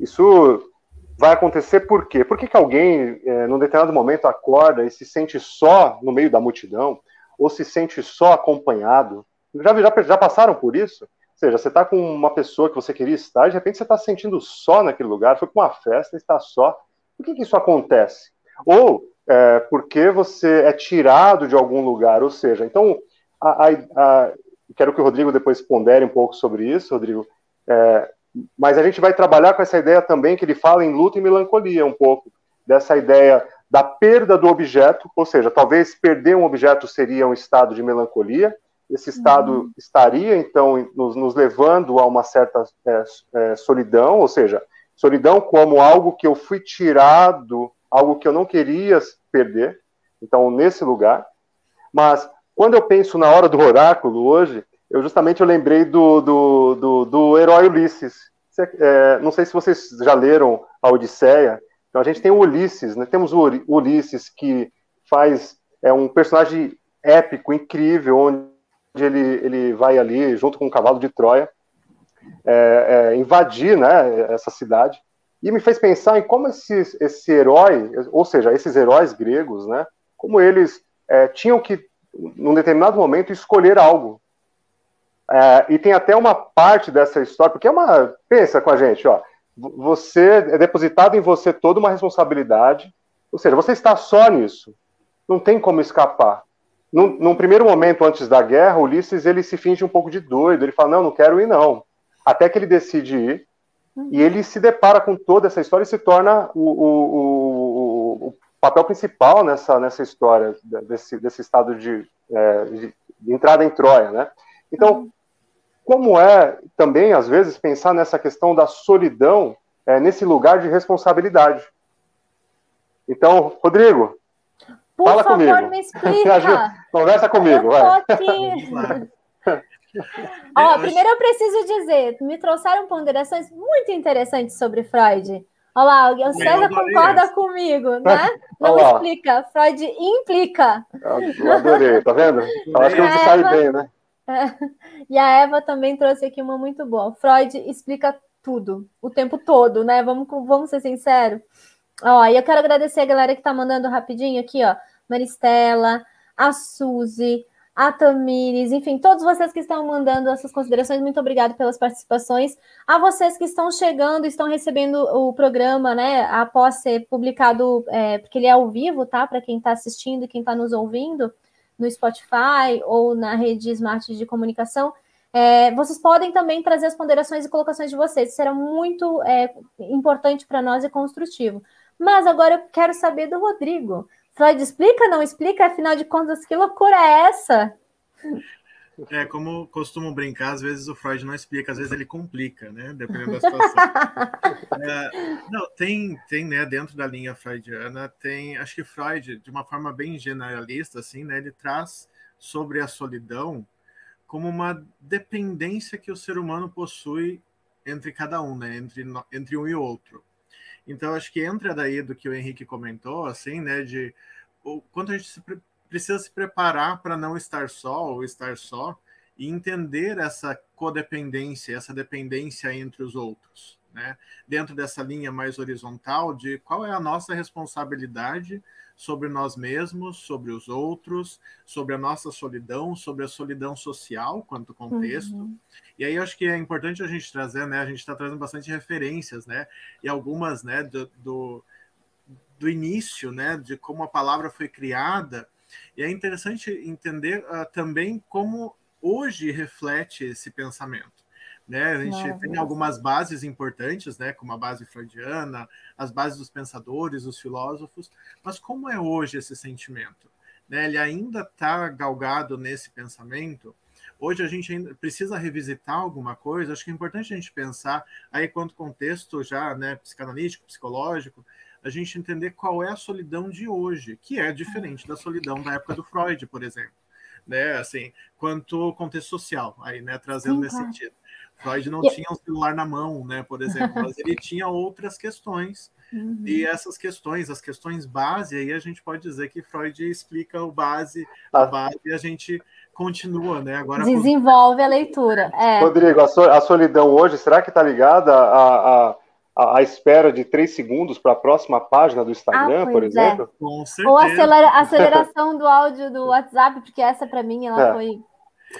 isso vai acontecer por quê? Por que, que alguém, é, num determinado momento, acorda e se sente só no meio da multidão, ou se sente só acompanhado? Já, já, já passaram por isso? Ou seja, você está com uma pessoa que você queria estar, de repente você está se sentindo só naquele lugar, foi para uma festa está só. Por que, que isso acontece? Ou é, porque você é tirado de algum lugar, ou seja, então, a, a, a, quero que o Rodrigo depois pondere um pouco sobre isso, Rodrigo, é, mas a gente vai trabalhar com essa ideia também que ele fala em luta e melancolia um pouco, dessa ideia da perda do objeto, ou seja, talvez perder um objeto seria um estado de melancolia, esse estado uhum. estaria, então, nos, nos, levando a uma certa é, é, solidão, ou seja, solidão como algo que eu fui tirado, algo que eu não queria perder, então, nesse lugar. Mas, quando eu penso na hora do oráculo hoje, eu justamente eu lembrei do, do, do, do herói Ulisses. É, não sei se vocês já leram a Odisseia. Então, a gente tem o Ulisses, né? temos o Ulisses, que faz é um personagem épico, incrível, onde ele, ele vai ali, junto com o cavalo de Troia, é, é, invadir né, essa cidade. E me fez pensar em como esse, esse herói, ou seja, esses heróis gregos, né, como eles é, tinham que, num determinado momento, escolher algo. É, e tem até uma parte dessa história, porque é uma. Pensa com a gente, ó. Você é depositado em você toda uma responsabilidade, ou seja, você está só nisso. Não tem como escapar. Num, num, primeiro momento antes da guerra, Ulisses ele se finge um pouco de doido. Ele fala: Não, não quero ir, não. Até que ele decide ir. E ele se depara com toda essa história e se torna o, o, o, o papel principal nessa, nessa história, desse, desse estado de, é, de, de entrada em Troia. Né? Então, como é também, às vezes, pensar nessa questão da solidão é, nesse lugar de responsabilidade. Então, Rodrigo, por Fala favor, comigo. me [laughs] explica. Conversa comigo, vai. [laughs] Ó, primeiro eu preciso dizer, me trouxeram ponderações muito interessantes sobre Freud. Olha lá, o César concorda comigo, [laughs] né? Não Olá. explica, Freud implica. Eu adorei, tá vendo? Eu acho que você Eva... sai bem, né? [laughs] E a Eva também trouxe aqui uma muito boa. Freud explica tudo, o tempo todo, né? Vamos, vamos ser sinceros. Ó, e eu quero agradecer a galera que tá mandando rapidinho aqui, ó. Maristela, a Suzy, a Tamires, enfim, todos vocês que estão mandando essas considerações, muito obrigado pelas participações. A vocês que estão chegando, estão recebendo o programa, né, após ser publicado, é, porque ele é ao vivo, tá? Para quem está assistindo e quem está nos ouvindo no Spotify ou na rede Smart de comunicação. É, vocês podem também trazer as ponderações e colocações de vocês, isso será muito é, importante para nós e construtivo. Mas agora eu quero saber do Rodrigo. Freud explica, não explica? Afinal de contas, que loucura é essa? É, como costumo brincar, às vezes o Freud não explica, às vezes ele complica, né? Dependendo da situação. [laughs] é, não, tem, tem, né, dentro da linha freudiana, tem, acho que Freud, de uma forma bem generalista, assim, né, ele traz sobre a solidão como uma dependência que o ser humano possui entre cada um, né, entre, entre um e outro. Então, acho que entra daí do que o Henrique comentou, assim, né, de o quanto a gente se, precisa se preparar para não estar só ou estar só e entender essa codependência, essa dependência entre os outros, né? Dentro dessa linha mais horizontal de qual é a nossa responsabilidade sobre nós mesmos, sobre os outros, sobre a nossa solidão, sobre a solidão social quanto contexto. Uhum. E aí eu acho que é importante a gente trazer, né? A gente está trazendo bastante referências, né? E algumas, né? Do, do, do, início, né? De como a palavra foi criada. E é interessante entender uh, também como hoje reflete esse pensamento. Né? A gente tem algumas bases importantes, né, como a base freudiana, as bases dos pensadores, dos filósofos, mas como é hoje esse sentimento? Né? Ele ainda está galgado nesse pensamento? Hoje a gente ainda precisa revisitar alguma coisa. Acho que é importante a gente pensar aí quanto contexto já, né, psicanalítico, psicológico, a gente entender qual é a solidão de hoje, que é diferente da solidão da época do Freud, por exemplo, né? Assim, quanto contexto social, aí, né, trazendo Sim, nesse claro. sentido. Freud não tinha um celular na mão, né, por exemplo, mas ele tinha outras questões. Uhum. E essas questões, as questões base, aí a gente pode dizer que Freud explica o base, a ah. base e a gente continua, né? Agora desenvolve a leitura. É. Rodrigo, a, solidão hoje, será que está ligada a, a, a, espera de três segundos para a próxima página do Instagram, ah, por é. exemplo? É. Ou a aceleração do áudio do WhatsApp, porque essa para mim ela é. foi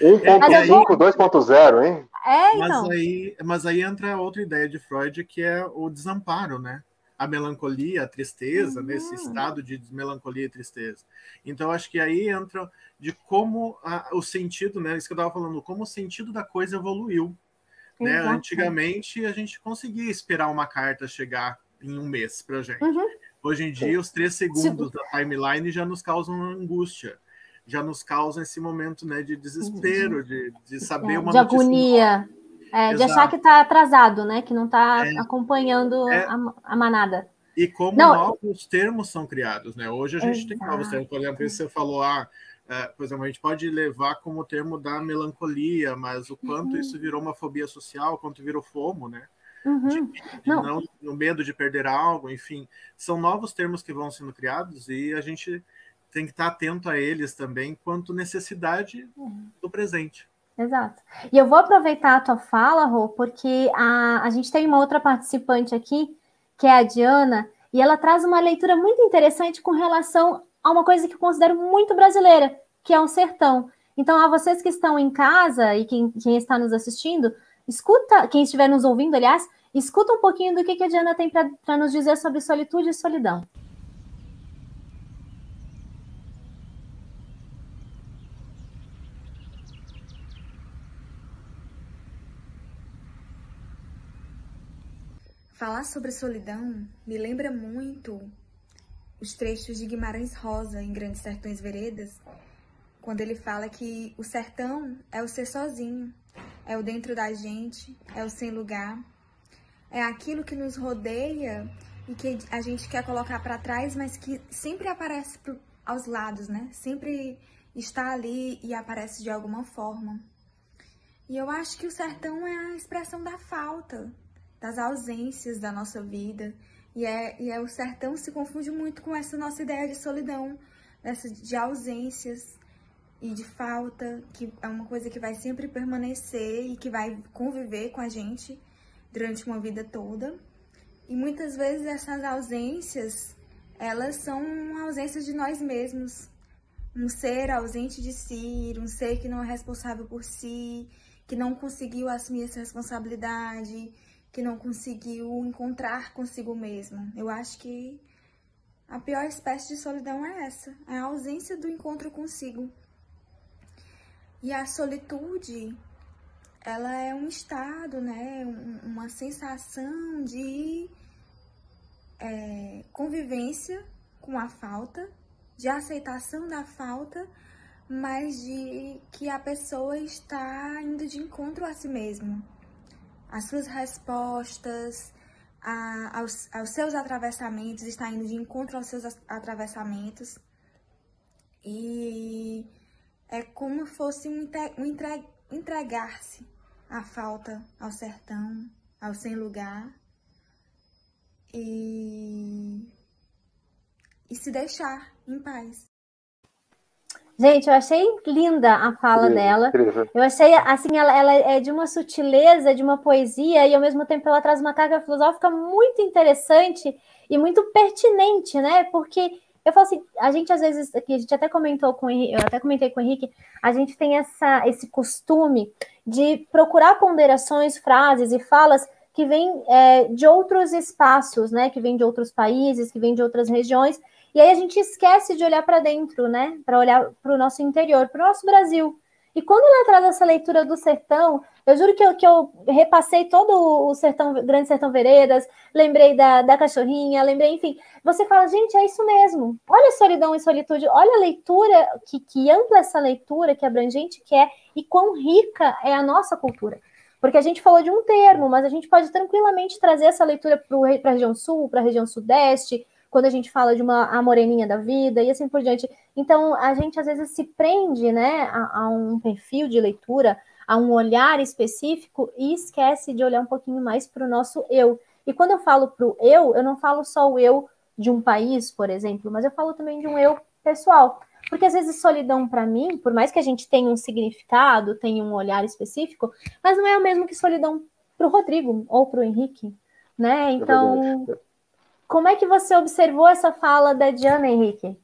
1.5, 2.0, hein? É, então. Mas aí, mas aí entra outra ideia de Freud, que é o desamparo, né? A melancolia, a tristeza, uhum. nesse estado de melancolia e tristeza. Então, acho que aí entra de como a, o sentido, né? Isso que eu estava falando, como o sentido da coisa evoluiu. Né? Antigamente, a gente conseguia esperar uma carta chegar em um mês para gente. Uhum. Hoje em dia, os três segundos da timeline já nos causam angústia já nos causa esse momento né, de desespero, de, de saber é, uma de agonia, é, de achar que está atrasado, né, que não está é, acompanhando é. a, a, manada. E como não, novos termos são criados, né? Hoje a gente exato. tem novos termos, por exemplo, você falou, ah, é, por exemplo, a gente pode levar como termo da melancolia, mas o quanto uhum. isso virou uma fobia social, quanto virou fomo, né? Uhum. De, de não. não, no medo de perder algo, enfim, são novos termos que vão sendo criados e a gente tem que estar atento a eles também, quanto necessidade do presente. Exato. E eu vou aproveitar a tua fala, Rô, porque a, a gente tem uma outra participante aqui, que é a Diana, e ela traz uma leitura muito interessante com relação a uma coisa que eu considero muito brasileira, que é o sertão. Então, a vocês que estão em casa e quem, quem está nos assistindo, escuta, quem estiver nos ouvindo, aliás, escuta um pouquinho do que, que a Diana tem para nos dizer sobre solitude e solidão. Falar sobre solidão me lembra muito os trechos de Guimarães Rosa em Grandes Sertões Veredas, quando ele fala que o sertão é o ser sozinho, é o dentro da gente, é o sem lugar, é aquilo que nos rodeia e que a gente quer colocar para trás, mas que sempre aparece pro, aos lados, né? Sempre está ali e aparece de alguma forma. E eu acho que o sertão é a expressão da falta, das ausências da nossa vida. E, é, e é, o sertão se confunde muito com essa nossa ideia de solidão, dessa, de ausências e de falta, que é uma coisa que vai sempre permanecer e que vai conviver com a gente durante uma vida toda. E muitas vezes essas ausências, elas são ausências de nós mesmos. Um ser ausente de si, um ser que não é responsável por si, que não conseguiu assumir essa responsabilidade, que não conseguiu encontrar consigo mesmo. Eu acho que a pior espécie de solidão é essa, é a ausência do encontro consigo. E a solitude, ela é um estado, né, uma sensação de é, convivência com a falta, de aceitação da falta, mas de que a pessoa está indo de encontro a si mesmo, as suas respostas, a, aos, aos, seus atravessamentos, está indo de encontro aos seus atravessamentos. E é como fosse um, um entre, entregar-se à falta, ao sertão, ao sem lugar. E, e se deixar em paz. Gente, eu achei linda a fala Incrível, dela. incrível. Eu achei, assim, ela, ela é de uma sutileza, de uma poesia, e ao mesmo tempo ela traz uma carga filosófica muito interessante e muito pertinente, né? Porque eu falo assim, a gente às vezes, aqui, a gente até comentou com Henrique, eu até comentei com o Henrique, a gente tem essa, esse costume de procurar ponderações, frases e falas que vêm é, de outros espaços, né? Que vêm de outros países, que vêm de outras regiões, e aí a gente esquece de olhar para dentro, né? Para olhar para o nosso interior, para o nosso Brasil. E quando ela traz essa leitura do sertão, eu juro que eu, que eu repassei todo o sertão, Grande Sertão Veredas, lembrei da, da cachorrinha, lembrei, enfim. Você fala, gente, é isso mesmo. Olha a solidão e solitude, olha a leitura, que, que ampla essa leitura, que abrangente que é, e quão rica é a nossa cultura. Porque a gente falou de um termo, mas a gente pode tranquilamente trazer essa leitura para a região sul, para a região sudeste, quando a gente fala de uma a moreninha da vida e assim por diante. Então, a gente às vezes se prende né, a, a um perfil de leitura, a um olhar específico e esquece de olhar um pouquinho mais para o nosso eu. E quando eu falo para o eu, eu não falo só o eu de um país, por exemplo, mas eu falo também de um eu pessoal. Porque às vezes solidão para mim, por mais que a gente tenha um significado, tenha um olhar específico, mas não é o mesmo que solidão para o Rodrigo ou para o Henrique, né? Então, é como é que você observou essa fala da Diana, Henrique?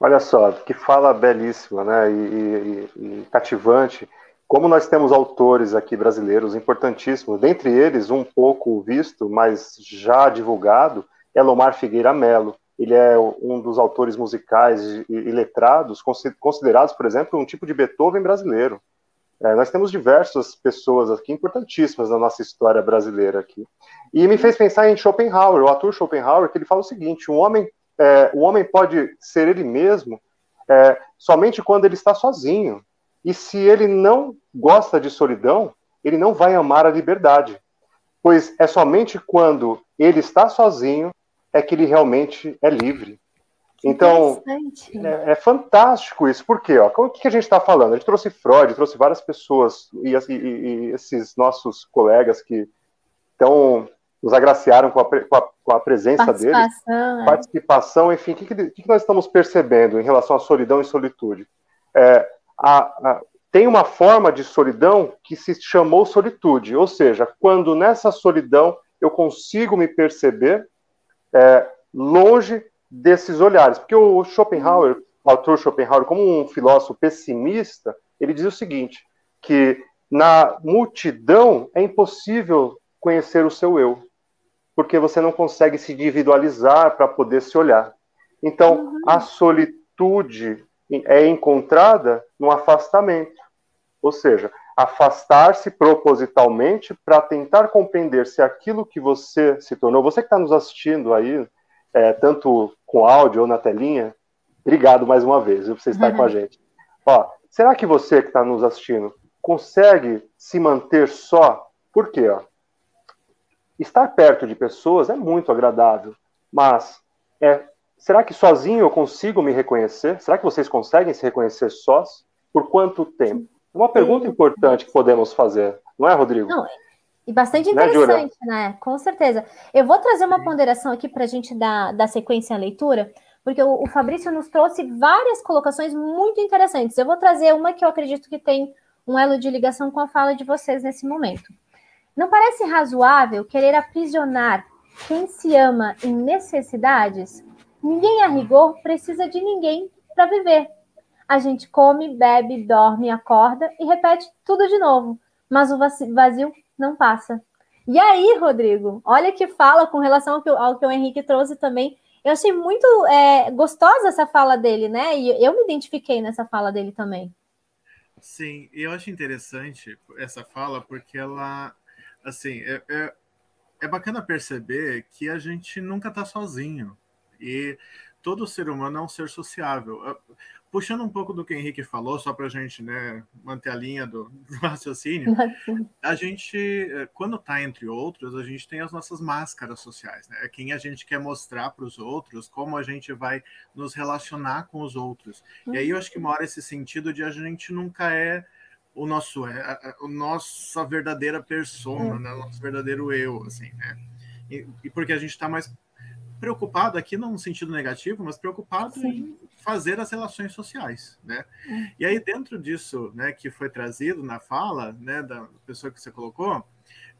Olha só, que fala belíssima, né? E, e, e, cativante. Como nós temos autores aqui brasileiros importantíssimos, dentre eles um pouco visto, mas já divulgado, é Lomar Figueira Melo. Ele é um dos autores musicais e, letrados considerados, por exemplo, um tipo de Beethoven brasileiro. É, nós temos diversas pessoas aqui importantíssimas na nossa história brasileira aqui. E me fez pensar em Schopenhauer, o ator Schopenhauer, que ele fala o seguinte: um homem, é, o homem pode ser ele mesmo é, somente quando ele está sozinho. E se ele não gosta de solidão, ele não vai amar a liberdade. Pois é somente quando ele está sozinho é que ele realmente é livre. Então, é, é, fantástico isso. Por quê? Ó, o que a gente está falando? A gente trouxe Freud, trouxe várias pessoas, e, e, e esses nossos colegas que estão nos agraciaram com a, com a, com a presença participação, deles. É. Participação, enfim, o que, que, que, nós estamos percebendo em relação à solidão e solitude? É, a, a, tem uma forma de solidão que se chamou solitude, ou seja, quando nessa solidão eu consigo me perceber é, longe desses olhares. Porque o Schopenhauer, o autor Schopenhauer, como um filósofo pessimista, ele diz o seguinte, que na multidão é impossível conhecer o seu eu, porque você não consegue se individualizar para poder se olhar. Então, uhum. a solitude é encontrada no afastamento. Ou seja, afastar-se propositalmente para tentar compreender se aquilo que você se tornou, você que está nos assistindo aí, é, tanto com áudio ou na telinha, obrigado mais uma vez por você estar uhum. com a uhum. gente. Ó, será que você que está nos assistindo consegue se manter só? Por quê? Ó? Estar perto de pessoas é muito agradável, mas é, será que sozinho eu consigo me reconhecer? Será que vocês conseguem se reconhecer sós? Por quanto tempo? Uma pergunta importante que podemos fazer, não é, Rodrigo? Não, e bastante né, interessante, né, né? Com certeza. Eu vou trazer uma ponderação aqui para a gente dar, dar sequência à leitura, porque o, o, Fabrício nos trouxe várias colocações muito interessantes. Eu vou trazer uma que eu acredito que tem um elo de ligação com a fala de vocês nesse momento. Não parece razoável querer aprisionar quem se ama em necessidades? Ninguém a rigor precisa de ninguém para viver. A gente come, bebe, dorme, acorda e repete tudo de novo, mas o vazio não passa. E aí, Rodrigo, olha que fala com relação ao que, ao que o Henrique trouxe também. Eu achei muito é, gostosa essa fala dele, né? E eu me identifiquei nessa fala dele também. Sim, eu acho interessante essa fala porque ela, assim, é, é, é bacana perceber que a gente nunca está sozinho e todo ser humano é um ser sociável puxando um pouco do que o Henrique falou, só para a gente né, manter a linha do, do [laughs] raciocínio, a gente, eh, quando está entre outros, a gente tem as nossas máscaras sociais, né? É quem a gente quer mostrar para os outros, como a gente vai nos relacionar com os outros. E aí eu acho que mora esse sentido de a gente nunca é o nosso é, a, a nossa verdadeira persona, uhum. né? o nosso verdadeiro eu, assim, né? E, e porque a gente está mais preocupado aqui não no sentido negativo, mas preocupado Sim. em fazer as relações sociais, né? É. E aí dentro disso, né, que foi trazido na fala, né, da pessoa que você colocou,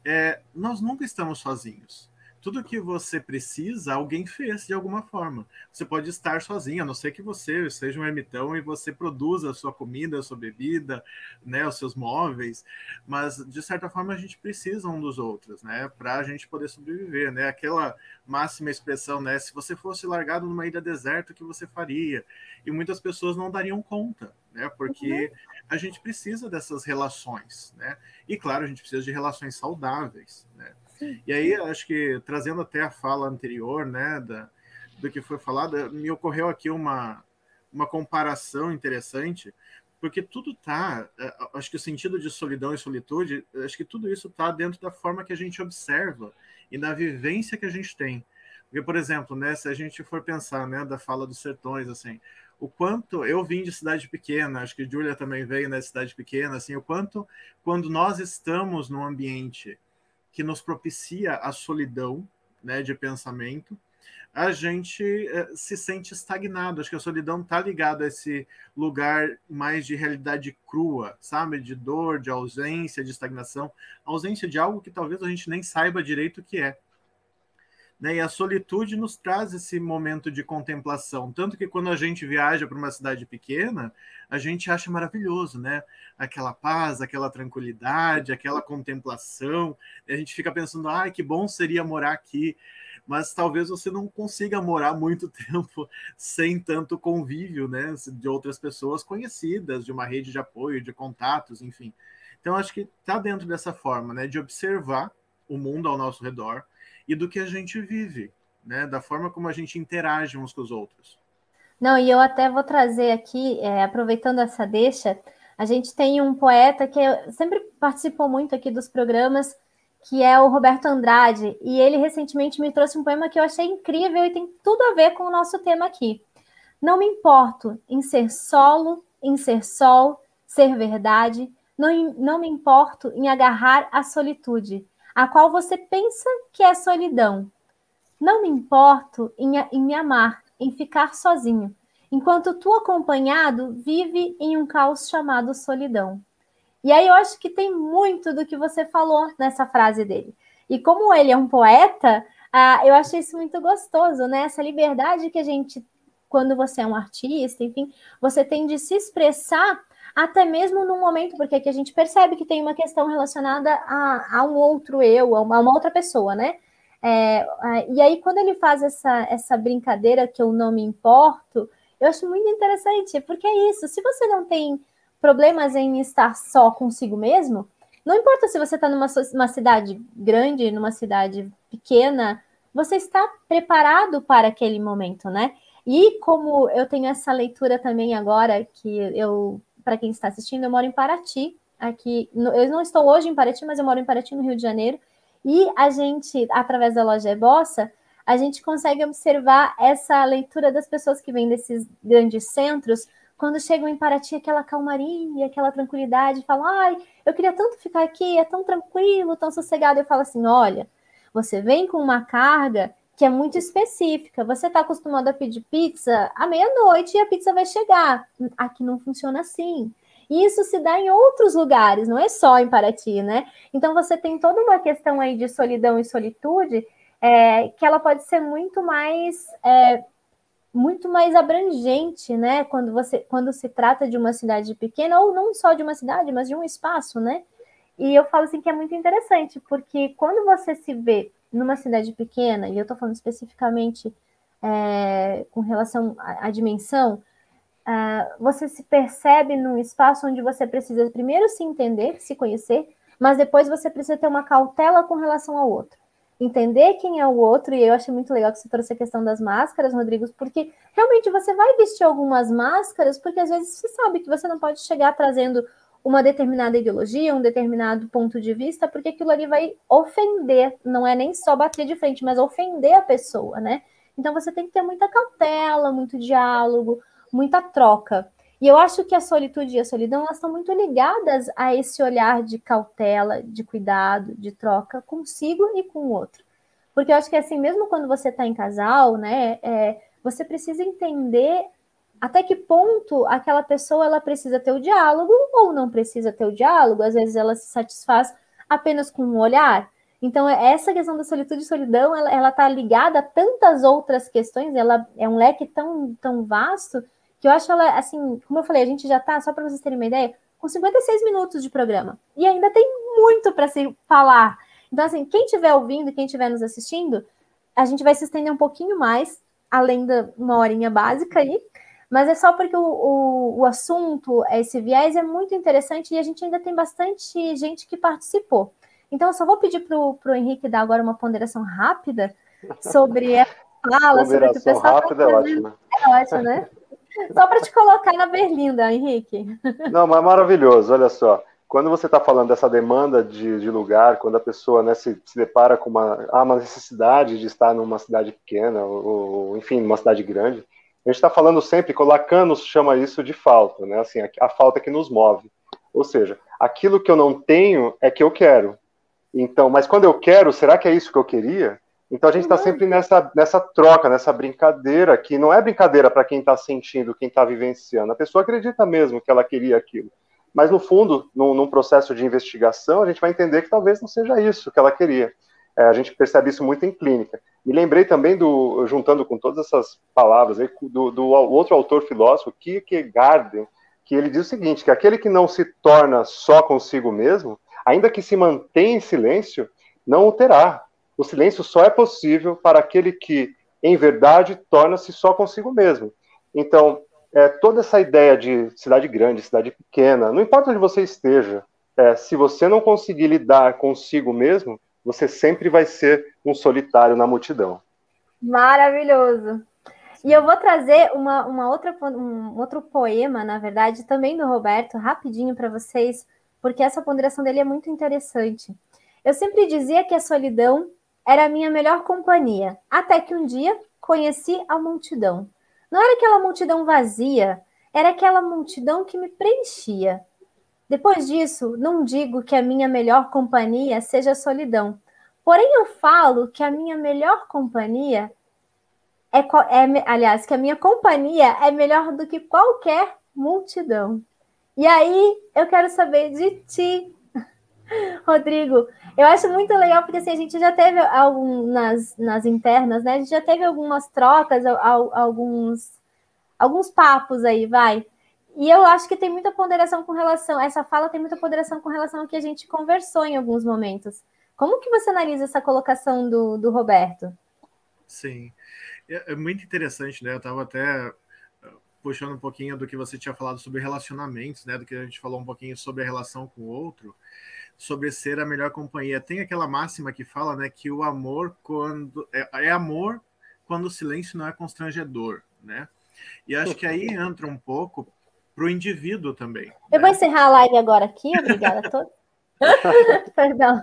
é, nós nunca estamos sozinhos tudo que você precisa, alguém fez de alguma forma. Você pode estar sozinho, a não ser que você seja um ermitão e você produza a sua comida, a sua bebida, né, os seus móveis, mas de certa forma a gente precisa um dos outros, né, para a gente poder sobreviver, né? Aquela máxima expressão, né, se você fosse largado numa ilha deserta, o que você faria? E muitas pessoas não dariam conta, né? Porque uhum. a gente precisa dessas relações, né? E claro, a gente precisa de relações saudáveis, né? E aí, acho que trazendo até a fala anterior, né, da, do que foi falado, me ocorreu aqui uma, uma comparação interessante, porque tudo tá, é, acho que o sentido de solidão e solitude, acho que tudo isso tá dentro da forma que a gente observa e da vivência que a gente tem. Porque, por exemplo, né, se a gente for pensar, né, da fala dos sertões, assim, o quanto eu vim de cidade pequena, acho que Júlia também veio na cidade pequena, assim, o quanto quando nós estamos num ambiente que nos propicia a solidão né, de pensamento, a gente eh, se sente estagnado. Acho que a solidão está ligada a esse lugar mais de realidade crua, sabe? De dor, de ausência, de estagnação, ausência de algo que talvez a gente nem saiba direito o que é. Né? E a solitude nos traz esse momento de contemplação. Tanto que quando a gente viaja para uma cidade pequena, a gente acha maravilhoso, né? Aquela paz, aquela tranquilidade, aquela contemplação. A gente fica pensando, ai, que bom seria morar aqui. Mas talvez você não consiga morar muito [laughs] tempo sem tanto convívio, né? De outras pessoas conhecidas, de uma rede de apoio, de contatos, enfim. Então, acho que está dentro dessa forma, né? De observar o mundo ao nosso redor, e do que a gente vive, né? Da forma como a gente interage uns com os outros. Não, e eu até vou trazer aqui, é, aproveitando essa deixa, a gente tem um poeta que sempre participou muito aqui dos programas, que é o Roberto Andrade, e ele recentemente me trouxe um poema que eu achei incrível e tem tudo a ver com o nosso tema aqui. Não me importo em ser solo, em ser sol, ser verdade, não, não me importo em agarrar a solitude, a qual você pensa que é solidão. Não me importo em, em me amar, em ficar sozinho, enquanto tu acompanhado vive em um caos chamado solidão. E aí eu acho que tem muito do que você falou nessa frase dele. E como ele é um poeta, ah, eu achei isso muito gostoso, né? Essa liberdade que a gente, quando você é um artista, enfim, você tem de se expressar até mesmo num momento, porque aqui a gente percebe que tem uma questão relacionada a, a um outro eu, a uma, a uma outra pessoa, né? É, e aí, quando ele faz essa, essa brincadeira que eu não me importo, eu acho muito interessante, porque é isso. Se você não tem problemas em estar só consigo mesmo, não importa se você está numa uma cidade grande, numa cidade pequena, você está preparado para aquele momento, né? E como eu tenho essa leitura também agora, que eu para quem está assistindo, eu moro em Paraty, aqui. Eu não estou hoje em Paraty, mas eu moro em Paraty, no Rio de Janeiro. E a gente, através da loja Bossa, a gente consegue observar essa leitura das pessoas que vêm desses grandes centros, quando chegam em Paraty, aquela calmaria, aquela tranquilidade, falam: ai, eu queria tanto ficar aqui, é tão tranquilo, tão sossegado. Eu falo assim: olha, você vem com uma carga que é muito específica. Você está acostumado a pedir pizza à meia-noite e a pizza vai chegar. Aqui não funciona assim. E isso se dá em outros lugares, não é só em Paraty, né? Então você tem toda uma questão aí de solidão e solitude é, que ela pode ser muito mais é, muito mais abrangente, né? Quando você quando se trata de uma cidade pequena ou não só de uma cidade, mas de um espaço, né? E eu falo assim que é muito interessante porque quando você se vê numa cidade pequena, e eu estou falando especificamente é, com relação à, à dimensão, é, você se percebe num espaço onde você precisa primeiro se entender, se conhecer, mas depois você precisa ter uma cautela com relação ao outro. Entender quem é o outro, e eu achei muito legal que você trouxe a questão das máscaras, Rodrigo, porque realmente você vai vestir algumas máscaras, porque às vezes você sabe que você não pode chegar trazendo uma determinada ideologia, um determinado ponto de vista, porque aquilo ali vai ofender, não é nem só bater de frente, mas ofender a pessoa, né? Então você tem que ter muita cautela, muito diálogo, muita troca. E eu acho que a solitude e a solidão elas estão muito ligadas a esse olhar de cautela, de cuidado, de troca consigo e com o outro. Porque eu acho que assim, mesmo quando você está em casal, né, é, você precisa entender até que ponto aquela pessoa ela precisa ter o diálogo ou não precisa ter o diálogo. Às vezes ela se satisfaz apenas com um olhar. Então, essa questão da solitude e solidão, ela está ligada a tantas outras questões, ela é um leque tão, tão vasto, que eu acho ela, assim, como eu falei, a gente já está, só para vocês terem uma ideia, com 56 minutos de programa. E ainda tem muito para se falar. Então, assim, quem estiver ouvindo, quem estiver nos assistindo, a gente vai se estender um pouquinho mais, além da uma horinha básica aí, mas é só porque o, o, o assunto, esse viés é muito interessante e a gente ainda tem bastante gente que participou. Então, eu só vou pedir para o Henrique dar agora uma ponderação rápida sobre [laughs] a fala, sobre o que o pessoal tá rápida tá é ótima. É ótimo, né? Só para te colocar na berlinda, Henrique. Não, mas é maravilhoso, olha só. Quando você está falando dessa demanda de, de, lugar, quando a pessoa né, se, se depara com uma, ah, uma necessidade de estar numa cidade pequena, ou, ou enfim, numa cidade grande, a gente está falando sempre, Lacan chama isso de falta, né? Assim, a, a falta que nos move. Ou seja, aquilo que eu não tenho é que eu quero. Então, mas quando eu quero, será que é isso que eu queria? Então a gente está sempre nessa, nessa troca, nessa brincadeira, que não é brincadeira para quem está sentindo, quem está vivenciando. A pessoa acredita mesmo que ela queria aquilo. Mas no fundo, num, num, processo de investigação, a gente vai entender que talvez não seja isso que ela queria. É, a gente percebe isso muito em clínica. Me lembrei também do, juntando com todas essas palavras, aí, do, do outro autor filósofo, Kierkegaard, que ele diz o seguinte, que aquele que não se torna só consigo mesmo, ainda que se mantenha em silêncio, não o terá. O silêncio só é possível para aquele que, em verdade, torna-se só consigo mesmo. Então, é, toda essa ideia de cidade grande, cidade pequena, não importa onde você esteja, é, se você não conseguir lidar consigo mesmo, você sempre vai ser um solitário na multidão. Maravilhoso. E eu vou trazer uma, uma outra, um outro poema, na verdade, também do Roberto, rapidinho para vocês, porque essa ponderação dele é muito interessante. Eu sempre dizia que a solidão era a minha melhor companhia, até que um dia conheci a multidão. Não era aquela multidão vazia, era aquela multidão que me preenchia. Depois disso, não digo que a minha melhor companhia seja a solidão, porém eu falo que a minha melhor companhia é, é aliás, que a minha companhia é melhor do que qualquer multidão. E aí eu quero saber de ti, [laughs] Rodrigo. Eu acho muito legal porque assim, a gente já teve algum, nas, nas internas, né? A gente já teve algumas trocas, alguns, alguns papos aí, vai. E eu acho que tem muita ponderação com relação, essa fala tem muita ponderação com relação ao que a gente conversou em alguns momentos. Como que você analisa essa colocação do, do Roberto? Sim, é, é muito interessante, né? Eu estava até puxando um pouquinho do que você tinha falado sobre relacionamentos, né? Do que a gente falou um pouquinho sobre a relação com o outro, sobre ser a melhor companhia. Tem aquela máxima que fala, né, que o amor quando é, é amor quando o silêncio não é constrangedor, né? E acho que aí entra um pouco para o indivíduo também. Eu né? vou encerrar a live agora aqui, obrigada a todos. [laughs] Perdão.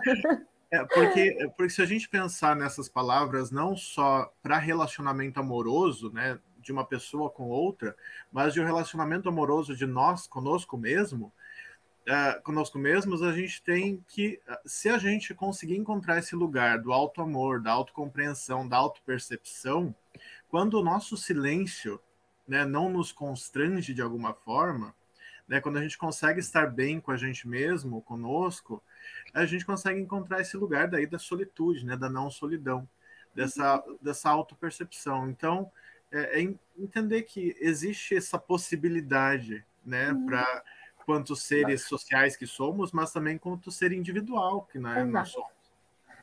É, porque, porque se a gente pensar nessas palavras não só para relacionamento amoroso, né, de uma pessoa com outra, mas de um relacionamento amoroso de nós conosco mesmo, uh, conosco mesmos, a gente tem que, se a gente conseguir encontrar esse lugar do alto amor, da autocompreensão, da autopercepção, quando o nosso silêncio né, não nos constrange de alguma forma, né, quando a gente consegue estar bem com a gente mesmo, conosco, a gente consegue encontrar esse lugar daí da solitude, né, da não solidão, dessa, dessa autopercepção. Então, é, é entender que existe essa possibilidade, né, uhum. para quanto seres sociais que somos, mas também quanto ser individual que né, nós somos.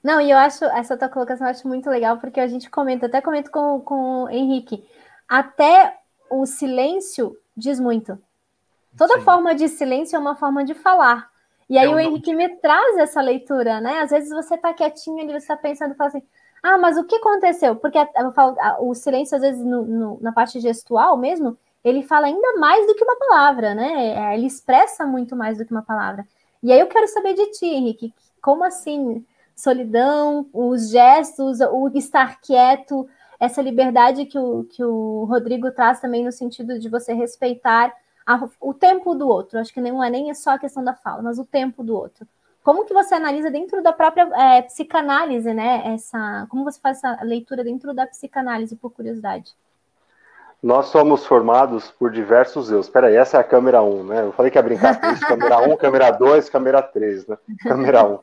Não, e eu acho, essa tua colocação eu acho muito legal, porque a gente comenta, até comento com, com o Henrique, até o silêncio diz muito. Toda Sim. forma de silêncio é uma forma de falar. E aí é o Henrique me traz essa leitura, né? Às vezes você tá quietinho ali, você tá pensando, fala assim, ah, mas o que aconteceu? Porque falo, o silêncio, às vezes, no, no, na parte gestual mesmo, ele fala ainda mais do que uma palavra, né? É, ele expressa muito mais do que uma palavra. E aí eu quero saber de ti, Henrique, como assim? Solidão, os gestos, o estar quieto, essa liberdade que o, que o Rodrigo traz também no sentido de você respeitar a, o tempo do outro. Acho que não é nem só a questão da fala, mas o tempo do outro. como que você analisa dentro da própria é, psicanálise, né? Essa, como você faz essa leitura dentro da psicanálise, por curiosidade? Nós somos formados por diversos eus. Espera aí, essa é a câmera 1, né? Eu falei que ia brincar com isso, câmera 1, câmera 2, câmera 3, né? Câmera 1.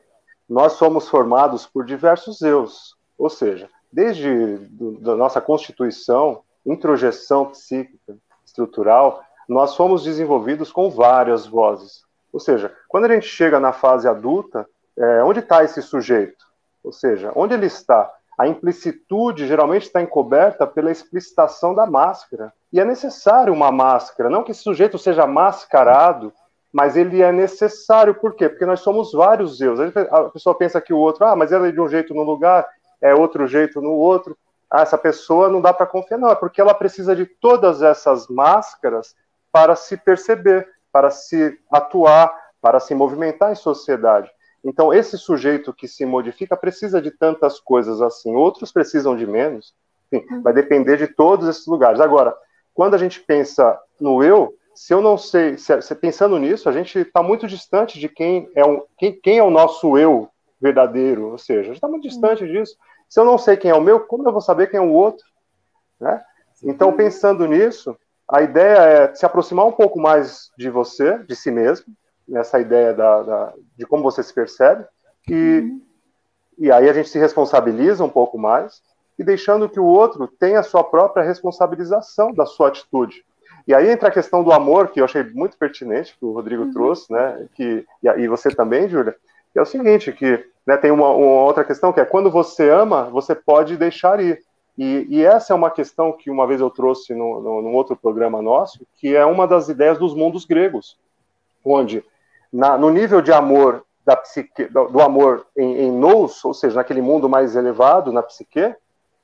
Nós somos formados por diversos eus, ou seja, desde a nossa constituição, introjeção psíquica, estrutural, nós fomos desenvolvidos com várias vozes. Ou seja, quando a gente chega na fase adulta, é, onde está esse sujeito? Ou seja, onde ele está? A implicitude geralmente está encoberta pela explicitação da máscara. E é necessário uma máscara, não que esse sujeito seja mascarado, mas ele é necessário, por quê? Porque nós somos vários eus. A pessoa pensa que o outro, ah, mas ela é de um jeito num lugar, é outro jeito no outro. Ah, essa pessoa não dá para confiar, não, é porque ela precisa de todas essas máscaras para se perceber, para se atuar, para se movimentar em sociedade. Então, esse sujeito que se modifica precisa de tantas coisas assim, outros precisam de menos. Enfim, uhum. vai depender de todos esses lugares. Agora, quando a gente pensa no eu, se eu não sei, se, se pensando nisso, a gente está muito distante de quem é, um, quem, quem é o nosso eu verdadeiro, ou seja, a gente está muito distante disso. Se eu não sei quem é o meu, como eu vou saber quem é o outro? Né? Então, pensando nisso, a ideia é se aproximar um pouco mais de você, de si mesmo, nessa ideia da, da de como você se percebe, e, uhum. e aí a gente se responsabiliza um pouco mais, e deixando que o outro tenha a sua própria responsabilização da sua atitude. E aí entra a questão do amor, que eu achei muito pertinente, que o Rodrigo uhum. trouxe, né? Que, e, e você também, Júlia, que é o seguinte, que né, tem uma, uma, outra questão que é quando você ama, você pode deixar ir. E, e essa é uma questão que uma vez eu trouxe no, no, num outro programa nosso, que é uma das ideias dos mundos gregos, onde na, no nível de amor da psique, do, do amor em, em nous, ou seja, naquele mundo mais elevado, na psique,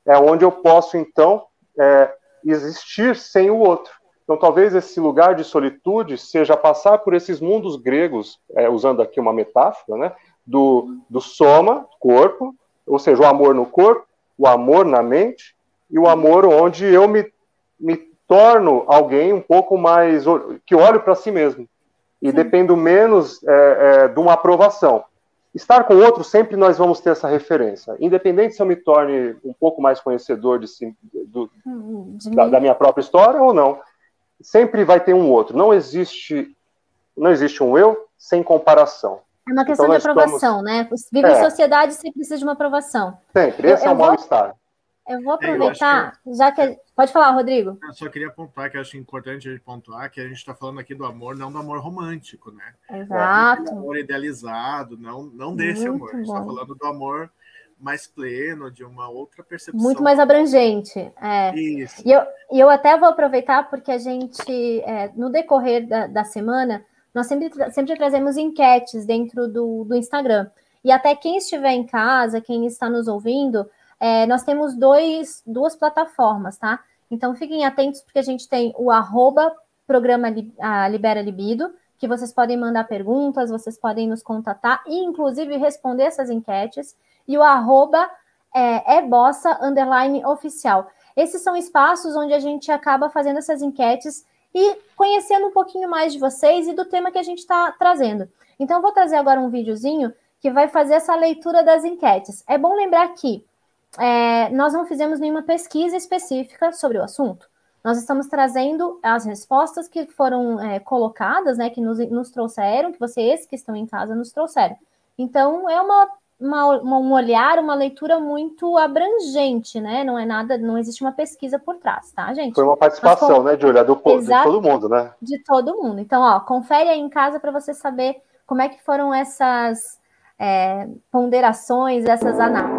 é onde eu posso então é, existir sem o outro. Então, talvez esse lugar de solitude seja passar por esses mundos gregos, é, usando aqui uma metáfora, né, do, do soma, corpo, ou seja, o amor no corpo, o amor na mente, e o amor onde eu me, me torno alguém um pouco mais. que olho para si mesmo. E dependo menos é, é, de uma aprovação. Estar com outro, sempre nós vamos ter essa referência. Independente se eu me torne um pouco mais conhecedor de si, do, hum, de da, da minha própria história ou não sempre vai ter um outro. Não existe, não existe um eu sem comparação. É uma questão então, de aprovação, né? Vive é. em sociedade você precisa de uma aprovação. Sempre, esse eu, é o mal-estar. Eu vou aproveitar, é, eu que... já que. Pode falar, Rodrigo. Eu só queria pontuar que eu acho importante a gente pontuar que a gente está falando aqui do amor, não do amor romântico, né? Exato. Do amor idealizado, não, não desse Muito amor. A gente está falando do amor mais pleno, de uma outra percepção. Muito mais abrangente. É. Isso. E eu, e eu até vou aproveitar porque a gente, é, no decorrer da, da semana, nós sempre, sempre trazemos enquetes dentro do, do Instagram. E até quem estiver em casa, quem está nos ouvindo, é, nós temos dois, duas plataformas, tá? Então fiquem atentos, porque a gente tem o arroba programa Libera Libido, que vocês podem mandar perguntas, vocês podem nos contatar e, inclusive, responder essas enquetes e o arroba é, é bossa underline oficial. Esses são espaços onde a gente acaba fazendo essas enquetes e conhecendo um pouquinho mais de vocês e do tema que a gente está trazendo. Então, vou trazer agora um videozinho que vai fazer essa leitura das enquetes. É bom lembrar que é, nós não fizemos nenhuma pesquisa específica sobre o assunto. Nós estamos trazendo as respostas que foram é, colocadas, né, que nos, nos trouxeram, que vocês que estão em casa nos trouxeram. Então, é uma uma, um olhar, uma leitura muito abrangente, né? Não é nada, não existe uma pesquisa por trás, tá, gente? Foi uma participação, né, Julia, do, de todo mundo, né? De todo mundo. Então, ó, confere aí em casa para você saber como é que foram essas é, ponderações, essas análises.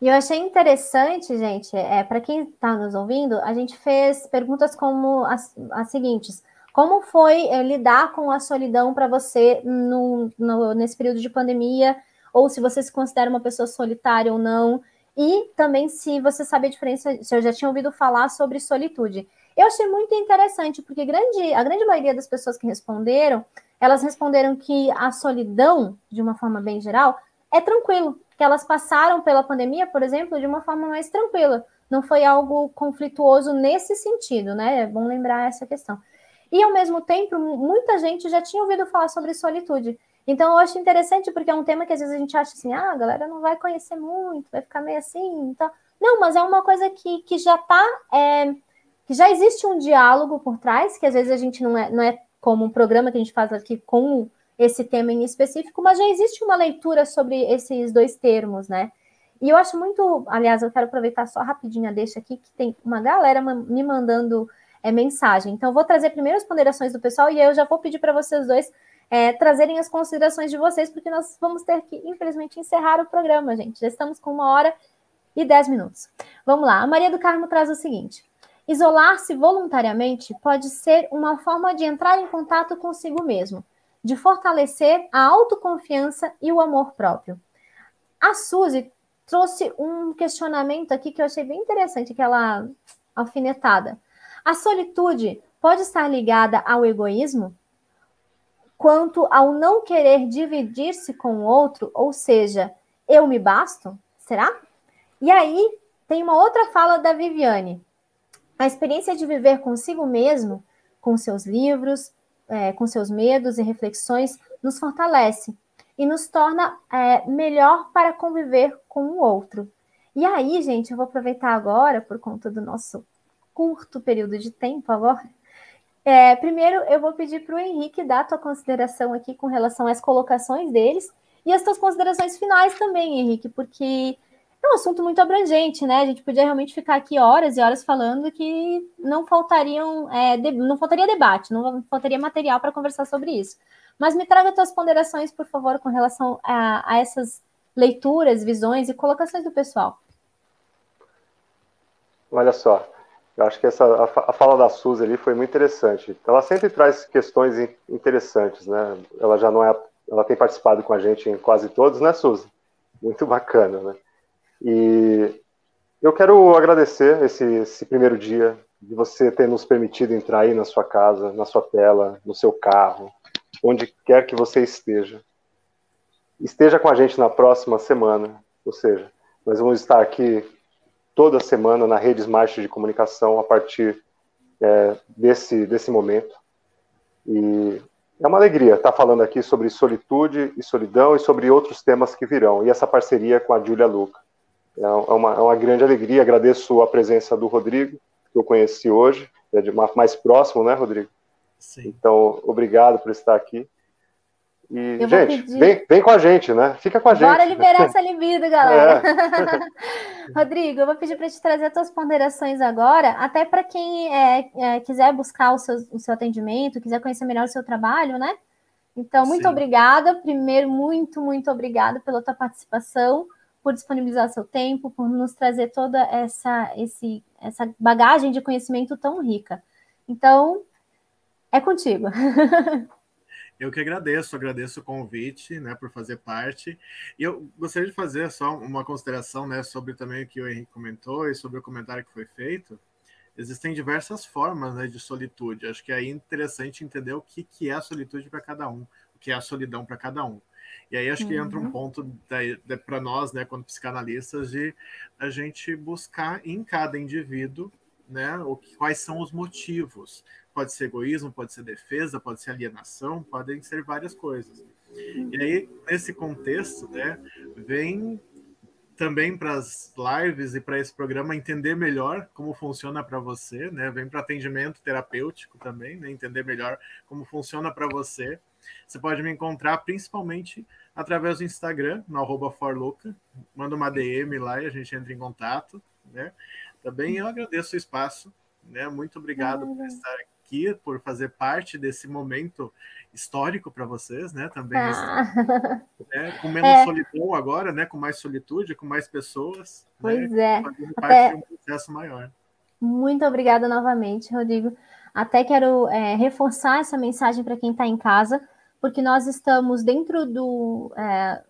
E eu achei interessante, gente, é, para quem está nos ouvindo, a gente fez perguntas como as, as seguintes. Como foi é, lidar com a solidão para você no, no, nesse período de pandemia? Ou se você se considera uma pessoa solitária ou não? e também se você sabe a diferença, se eu já tinha ouvido falar sobre solitude. Eu achei muito interessante, porque grande, a grande maioria das pessoas que responderam, elas responderam que a solidão, de uma forma bem geral, é tranquilo, que elas passaram pela pandemia, por exemplo, de uma forma mais tranquila. Não foi algo conflituoso nesse sentido, né? É bom lembrar essa questão. E ao mesmo tempo, muita gente já tinha ouvido falar sobre solitude. Então eu acho interessante porque é um tema que às vezes a gente acha assim, ah, a galera não vai conhecer muito, vai ficar meio assim, então. Não, mas é uma coisa que, que já está é, que já existe um diálogo por trás, que às vezes a gente não é, não é como um programa que a gente faz aqui com esse tema em específico, mas já existe uma leitura sobre esses dois termos, né? E eu acho muito, aliás, eu quero aproveitar só rapidinho a deixa aqui, que tem uma galera me mandando é, mensagem. Então, eu vou trazer primeiro as ponderações do pessoal e aí eu já vou pedir para vocês dois é, trazerem as considerações de vocês, porque nós vamos ter que, infelizmente, encerrar o programa, gente. Já estamos com uma hora e dez minutos. Vamos lá. A Maria do Carmo traz o seguinte: isolar-se voluntariamente pode ser uma forma de entrar em contato consigo mesmo de fortalecer a autoconfiança e o amor próprio. A Suzy trouxe um questionamento aqui que eu achei bem interessante, aquela alfinetada. A solitude pode estar ligada ao egoísmo? Quanto ao não querer dividir-se com o outro, ou seja, eu me basto? Será? E aí tem uma outra fala da Viviane. A experiência de viver consigo mesmo, com seus livros, é, com seus medos e reflexões, nos fortalece e nos torna é, melhor para conviver com o outro. E aí, gente, eu vou aproveitar agora, por conta do nosso curto período de tempo agora. É, primeiro, eu vou pedir para o Henrique dar a tua consideração aqui com relação às colocações deles e as tuas considerações finais também, Henrique, porque um assunto muito abrangente, né? A gente podia realmente ficar aqui horas e horas falando que não faltariam, é, de, não faltaria debate, não faltaria material para conversar sobre isso. Mas me traga tuas ponderações, por favor, com relação a, a essas leituras, visões e colocações do pessoal. Olha só, eu acho que essa a, fala da Suzy ali foi muito interessante. Ela sempre traz questões interessantes, né? Ela já não é, ela tem participado com a gente em quase todos, né, Suzy? Muito bacana, né? E eu quero agradecer esse, esse primeiro dia de você ter nos permitido entrar aí na sua casa, na sua tela, no seu carro, onde quer que você esteja. Esteja com a gente na próxima semana, ou seja, nós vamos estar aqui toda semana na rede Smart de comunicação a partir é, desse, desse momento. E é uma alegria estar falando aqui sobre solitude e solidão e sobre outros temas que virão, e essa parceria com a Júlia Luca. É, é uma, é uma grande alegria. Agradeço a presença do Rodrigo, que eu conheci hoje, é de mais próximo, né, Rodrigo? Sim. Então, obrigado por estar aqui. E, eu gente, pedir... vem, vem com a gente, né? Fica com a gente. Bora liberar essa [laughs] libido, galera. É. [laughs] Rodrigo, eu vou pedir para te trazer as tuas ponderações agora, até para quem é, é, quiser buscar o seu, o seu atendimento, quiser conhecer melhor o seu trabalho, né? Então, muito Sim. obrigada. Primeiro, muito, muito obrigada pela tua participação por disponibilizar seu tempo, por nos trazer toda essa, esse, essa bagagem de conhecimento tão rica. Então, é contigo. [laughs] Eu que agradeço, agradeço o convite, né, por fazer parte. E eu gostaria de fazer só uma consideração, né, sobre também o que o Henrique comentou e sobre o comentário que foi feito. Existem diversas formas, né, de solitude. Acho que é interessante entender o que, que é a solitude para cada um, o que é a solidão para cada um. E aí acho que entra um uhum. ponto para nós, né, quando psicanalistas, de a gente buscar em cada indivíduo né, o quais são os motivos. Pode ser egoísmo, pode ser defesa, pode ser alienação, podem ser várias coisas. E aí, nesse contexto, né, vem também para as lives e para esse programa entender melhor como funciona para você, né? Vem para atendimento terapêutico também, né? Entender melhor como funciona para você você pode me encontrar principalmente através do Instagram, no arroba forluca. Manda uma DM lá e a gente entra em contato. Né? Também eu agradeço o espaço. Né? Muito obrigado por estar aqui, por fazer parte desse momento histórico para vocês, né? Também ah. né? [laughs] com menos é. solidão agora, né? Com mais solitude, com mais pessoas. Né? Pois né? é. Fazendo parte de um processo maior. Muito obrigada novamente, Rodrigo. Até quero é, reforçar essa mensagem para quem está em casa porque nós estamos dentro do. É,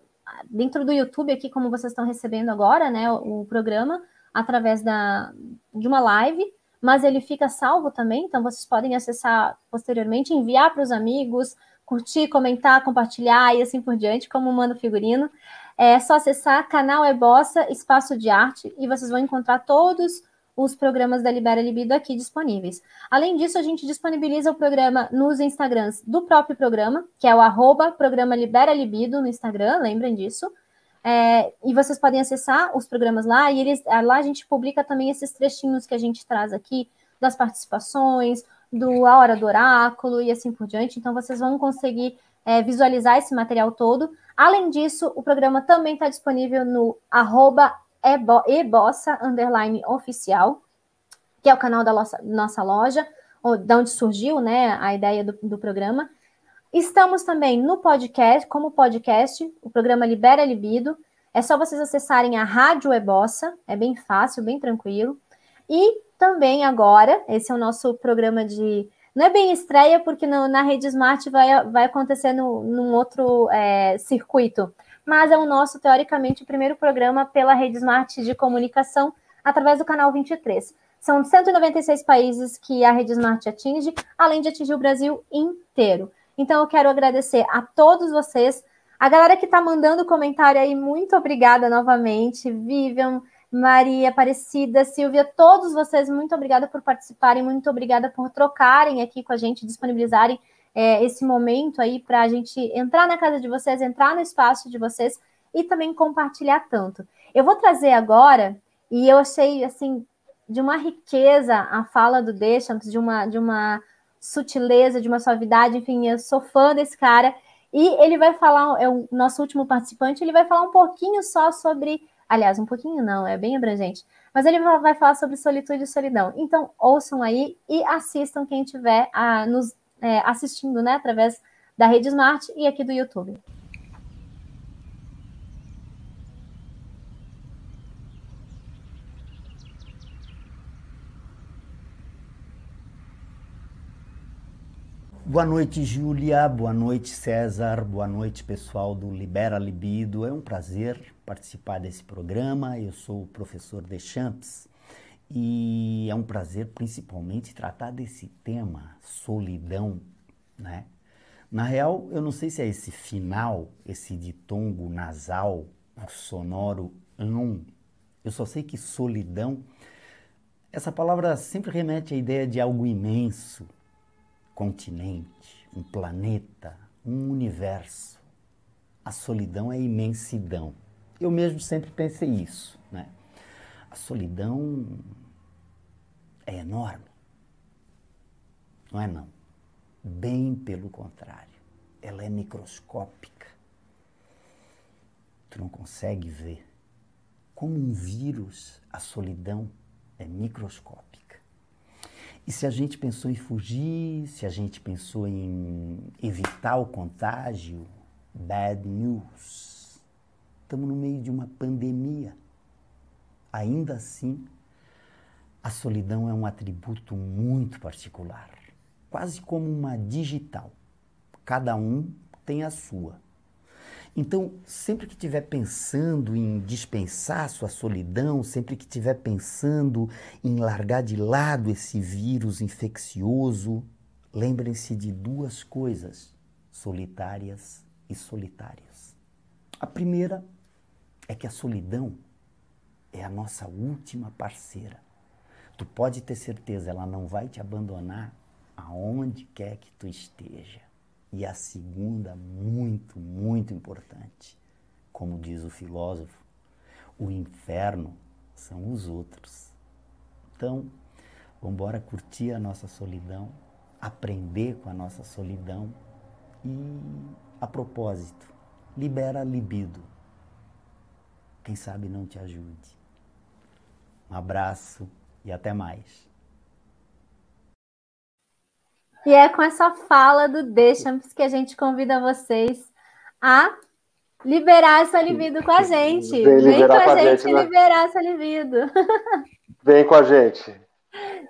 dentro do YouTube aqui, como vocês estão recebendo agora, né, o, o programa, através da, de uma live, mas ele fica salvo também, então vocês podem acessar posteriormente, enviar para os amigos, curtir, comentar, compartilhar e assim por diante, como manda o figurino. É só acessar canal é Bossa, espaço de arte, e vocês vão encontrar todos os programas da Libera Libido aqui disponíveis. Além disso, a gente disponibiliza o programa nos Instagrams do próprio programa, que é o arroba programa Libera Libido no Instagram, lembrem disso. É, e vocês podem acessar os programas lá, e eles, lá a gente publica também esses trechinhos que a gente traz aqui, das participações, do A Hora do Oráculo e assim por diante. Então, vocês vão conseguir é, visualizar esse material todo. Além disso, o programa também está disponível no arroba ebossa, underline oficial, que é o canal da nossa, loja, da onde surgiu né, a ideia do, do programa. Estamos também no podcast, como podcast, o programa Libera Libido. É só vocês acessarem a Rádio Ebossa, é bem fácil, bem tranquilo. E também agora, esse é o nosso programa de. Não é bem estreia, porque no, na Rede Smart vai, vai acontecer no, num outro é, circuito mas é o nosso, teoricamente, o primeiro programa pela Rede Smart de comunicação através do canal 23. São 196 países que a Rede Smart atinge, além de atingir o Brasil inteiro. Então, eu quero agradecer a todos vocês. A galera que está mandando comentário aí, muito obrigada novamente. Vivian, Maria, Aparecida, Silvia, todos vocês, muito obrigada por participarem, muito obrigada por trocarem aqui com a gente, disponibilizarem é, esse momento aí para a gente entrar na casa de vocês, entrar no espaço de vocês e também compartilhar tanto. Eu vou trazer agora, e eu achei assim de uma riqueza a fala do Deschamps, de uma, de uma sutileza, de uma suavidade, enfim, eu sou fã desse cara. E ele vai falar, é o nosso último participante, ele vai falar um pouquinho só sobre, aliás, um pouquinho não, é bem abrangente, mas ele vai falar sobre solitude e solidão. Então, ouçam aí e assistam quem tiver nos é, assistindo né, através da rede Smart e aqui do YouTube. Boa noite, Júlia. Boa noite, César. Boa noite, pessoal do Libera Libido. É um prazer participar desse programa. Eu sou o professor Deschamps e é um prazer, principalmente, tratar desse tema, solidão, né? Na real, eu não sei se é esse final, esse ditongo nasal, sonoro ão. Eu só sei que solidão, essa palavra sempre remete à ideia de algo imenso, continente, um planeta, um universo. A solidão é imensidão. Eu mesmo sempre pensei isso? A solidão é enorme. Não é não. Bem pelo contrário. Ela é microscópica. Tu não consegue ver. Como um vírus, a solidão é microscópica. E se a gente pensou em fugir, se a gente pensou em evitar o contágio, bad news. Estamos no meio de uma pandemia. Ainda assim, a solidão é um atributo muito particular, quase como uma digital. Cada um tem a sua. Então, sempre que estiver pensando em dispensar sua solidão, sempre que estiver pensando em largar de lado esse vírus infeccioso, lembrem-se de duas coisas solitárias e solitárias. A primeira é que a solidão é a nossa última parceira. Tu pode ter certeza, ela não vai te abandonar aonde quer que tu esteja. E a segunda, muito, muito importante, como diz o filósofo, o inferno são os outros. Então, vamos embora curtir a nossa solidão, aprender com a nossa solidão e, a propósito, libera a libido. Quem sabe não te ajude. Um abraço e até mais. E é com essa fala do Deschamps que a gente convida vocês a liberar essa libido com a gente. Vem, Vem com a, gente, gente né? liberar essa libido. [laughs] Vem com a gente.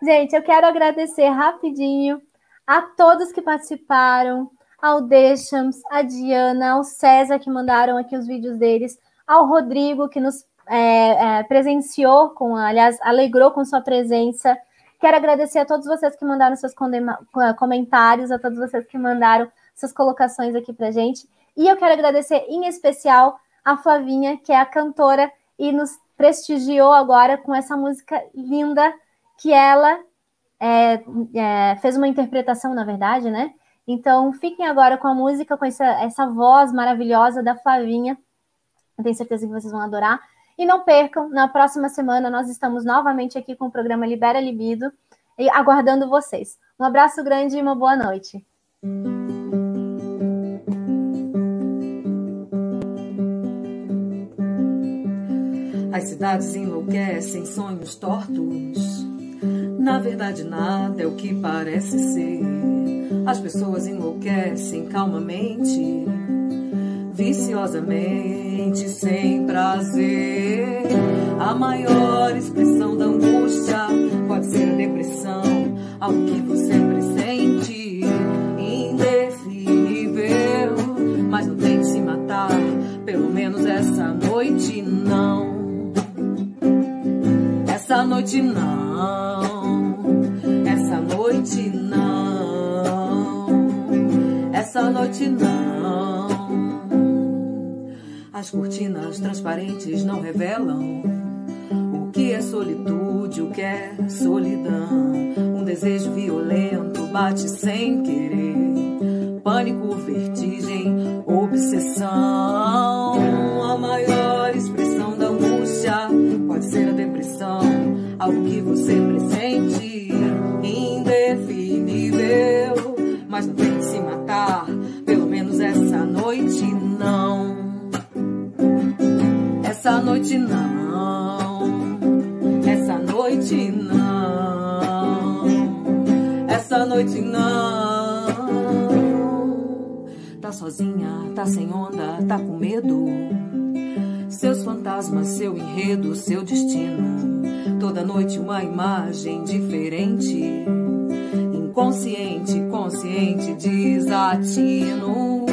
Gente, eu quero agradecer rapidinho a todos que participaram, ao Deschamps, a Diana, ao César, que mandaram aqui os vídeos deles, ao Rodrigo, que nos é, é, presenciou, com, aliás, alegrou com sua presença. Quero agradecer a todos vocês que mandaram seus comentários, a todos vocês que mandaram suas colocações aqui para gente. E eu quero agradecer em especial a Flavinha, que é a cantora e nos prestigiou agora com essa música linda que ela é, é, fez uma interpretação, na verdade, né? Então, fiquem agora com a música, com essa, essa voz maravilhosa da Flavinha. Eu tenho certeza que vocês vão adorar. E não percam, na próxima semana nós estamos novamente aqui com o programa Libera Libido e aguardando vocês. Um abraço grande e uma boa noite. As cidades enlouquecem, sonhos tortos. Na verdade, nada é o que parece ser. As pessoas enlouquecem calmamente, viciosamente, sem prazer. A maior expressão da angústia pode ser a depressão, algo que você pressente, indefinível. Mas não tente se matar, pelo menos essa noite não essa noite não, essa noite não, essa noite não. As cortinas transparentes não revelam o que é solitude, o que é solidão. Um desejo violento bate sem querer, pânico, vertigem, obsessão. A maior Essa noite não. Essa noite não. Essa noite não. Tá sozinha, tá sem onda, tá com medo. Seus fantasmas, seu enredo, seu destino Toda noite uma imagem diferente. Inconsciente, consciente, desatino.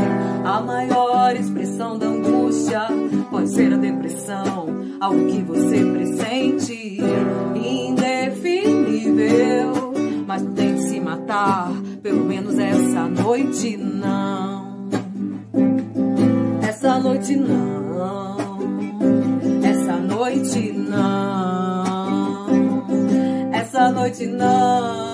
A maior expressão da angústia pode ser a depressão, algo que você pressente, indefinível. Mas não tente se matar, pelo menos essa noite não. Essa noite não. Essa noite não essa noite não.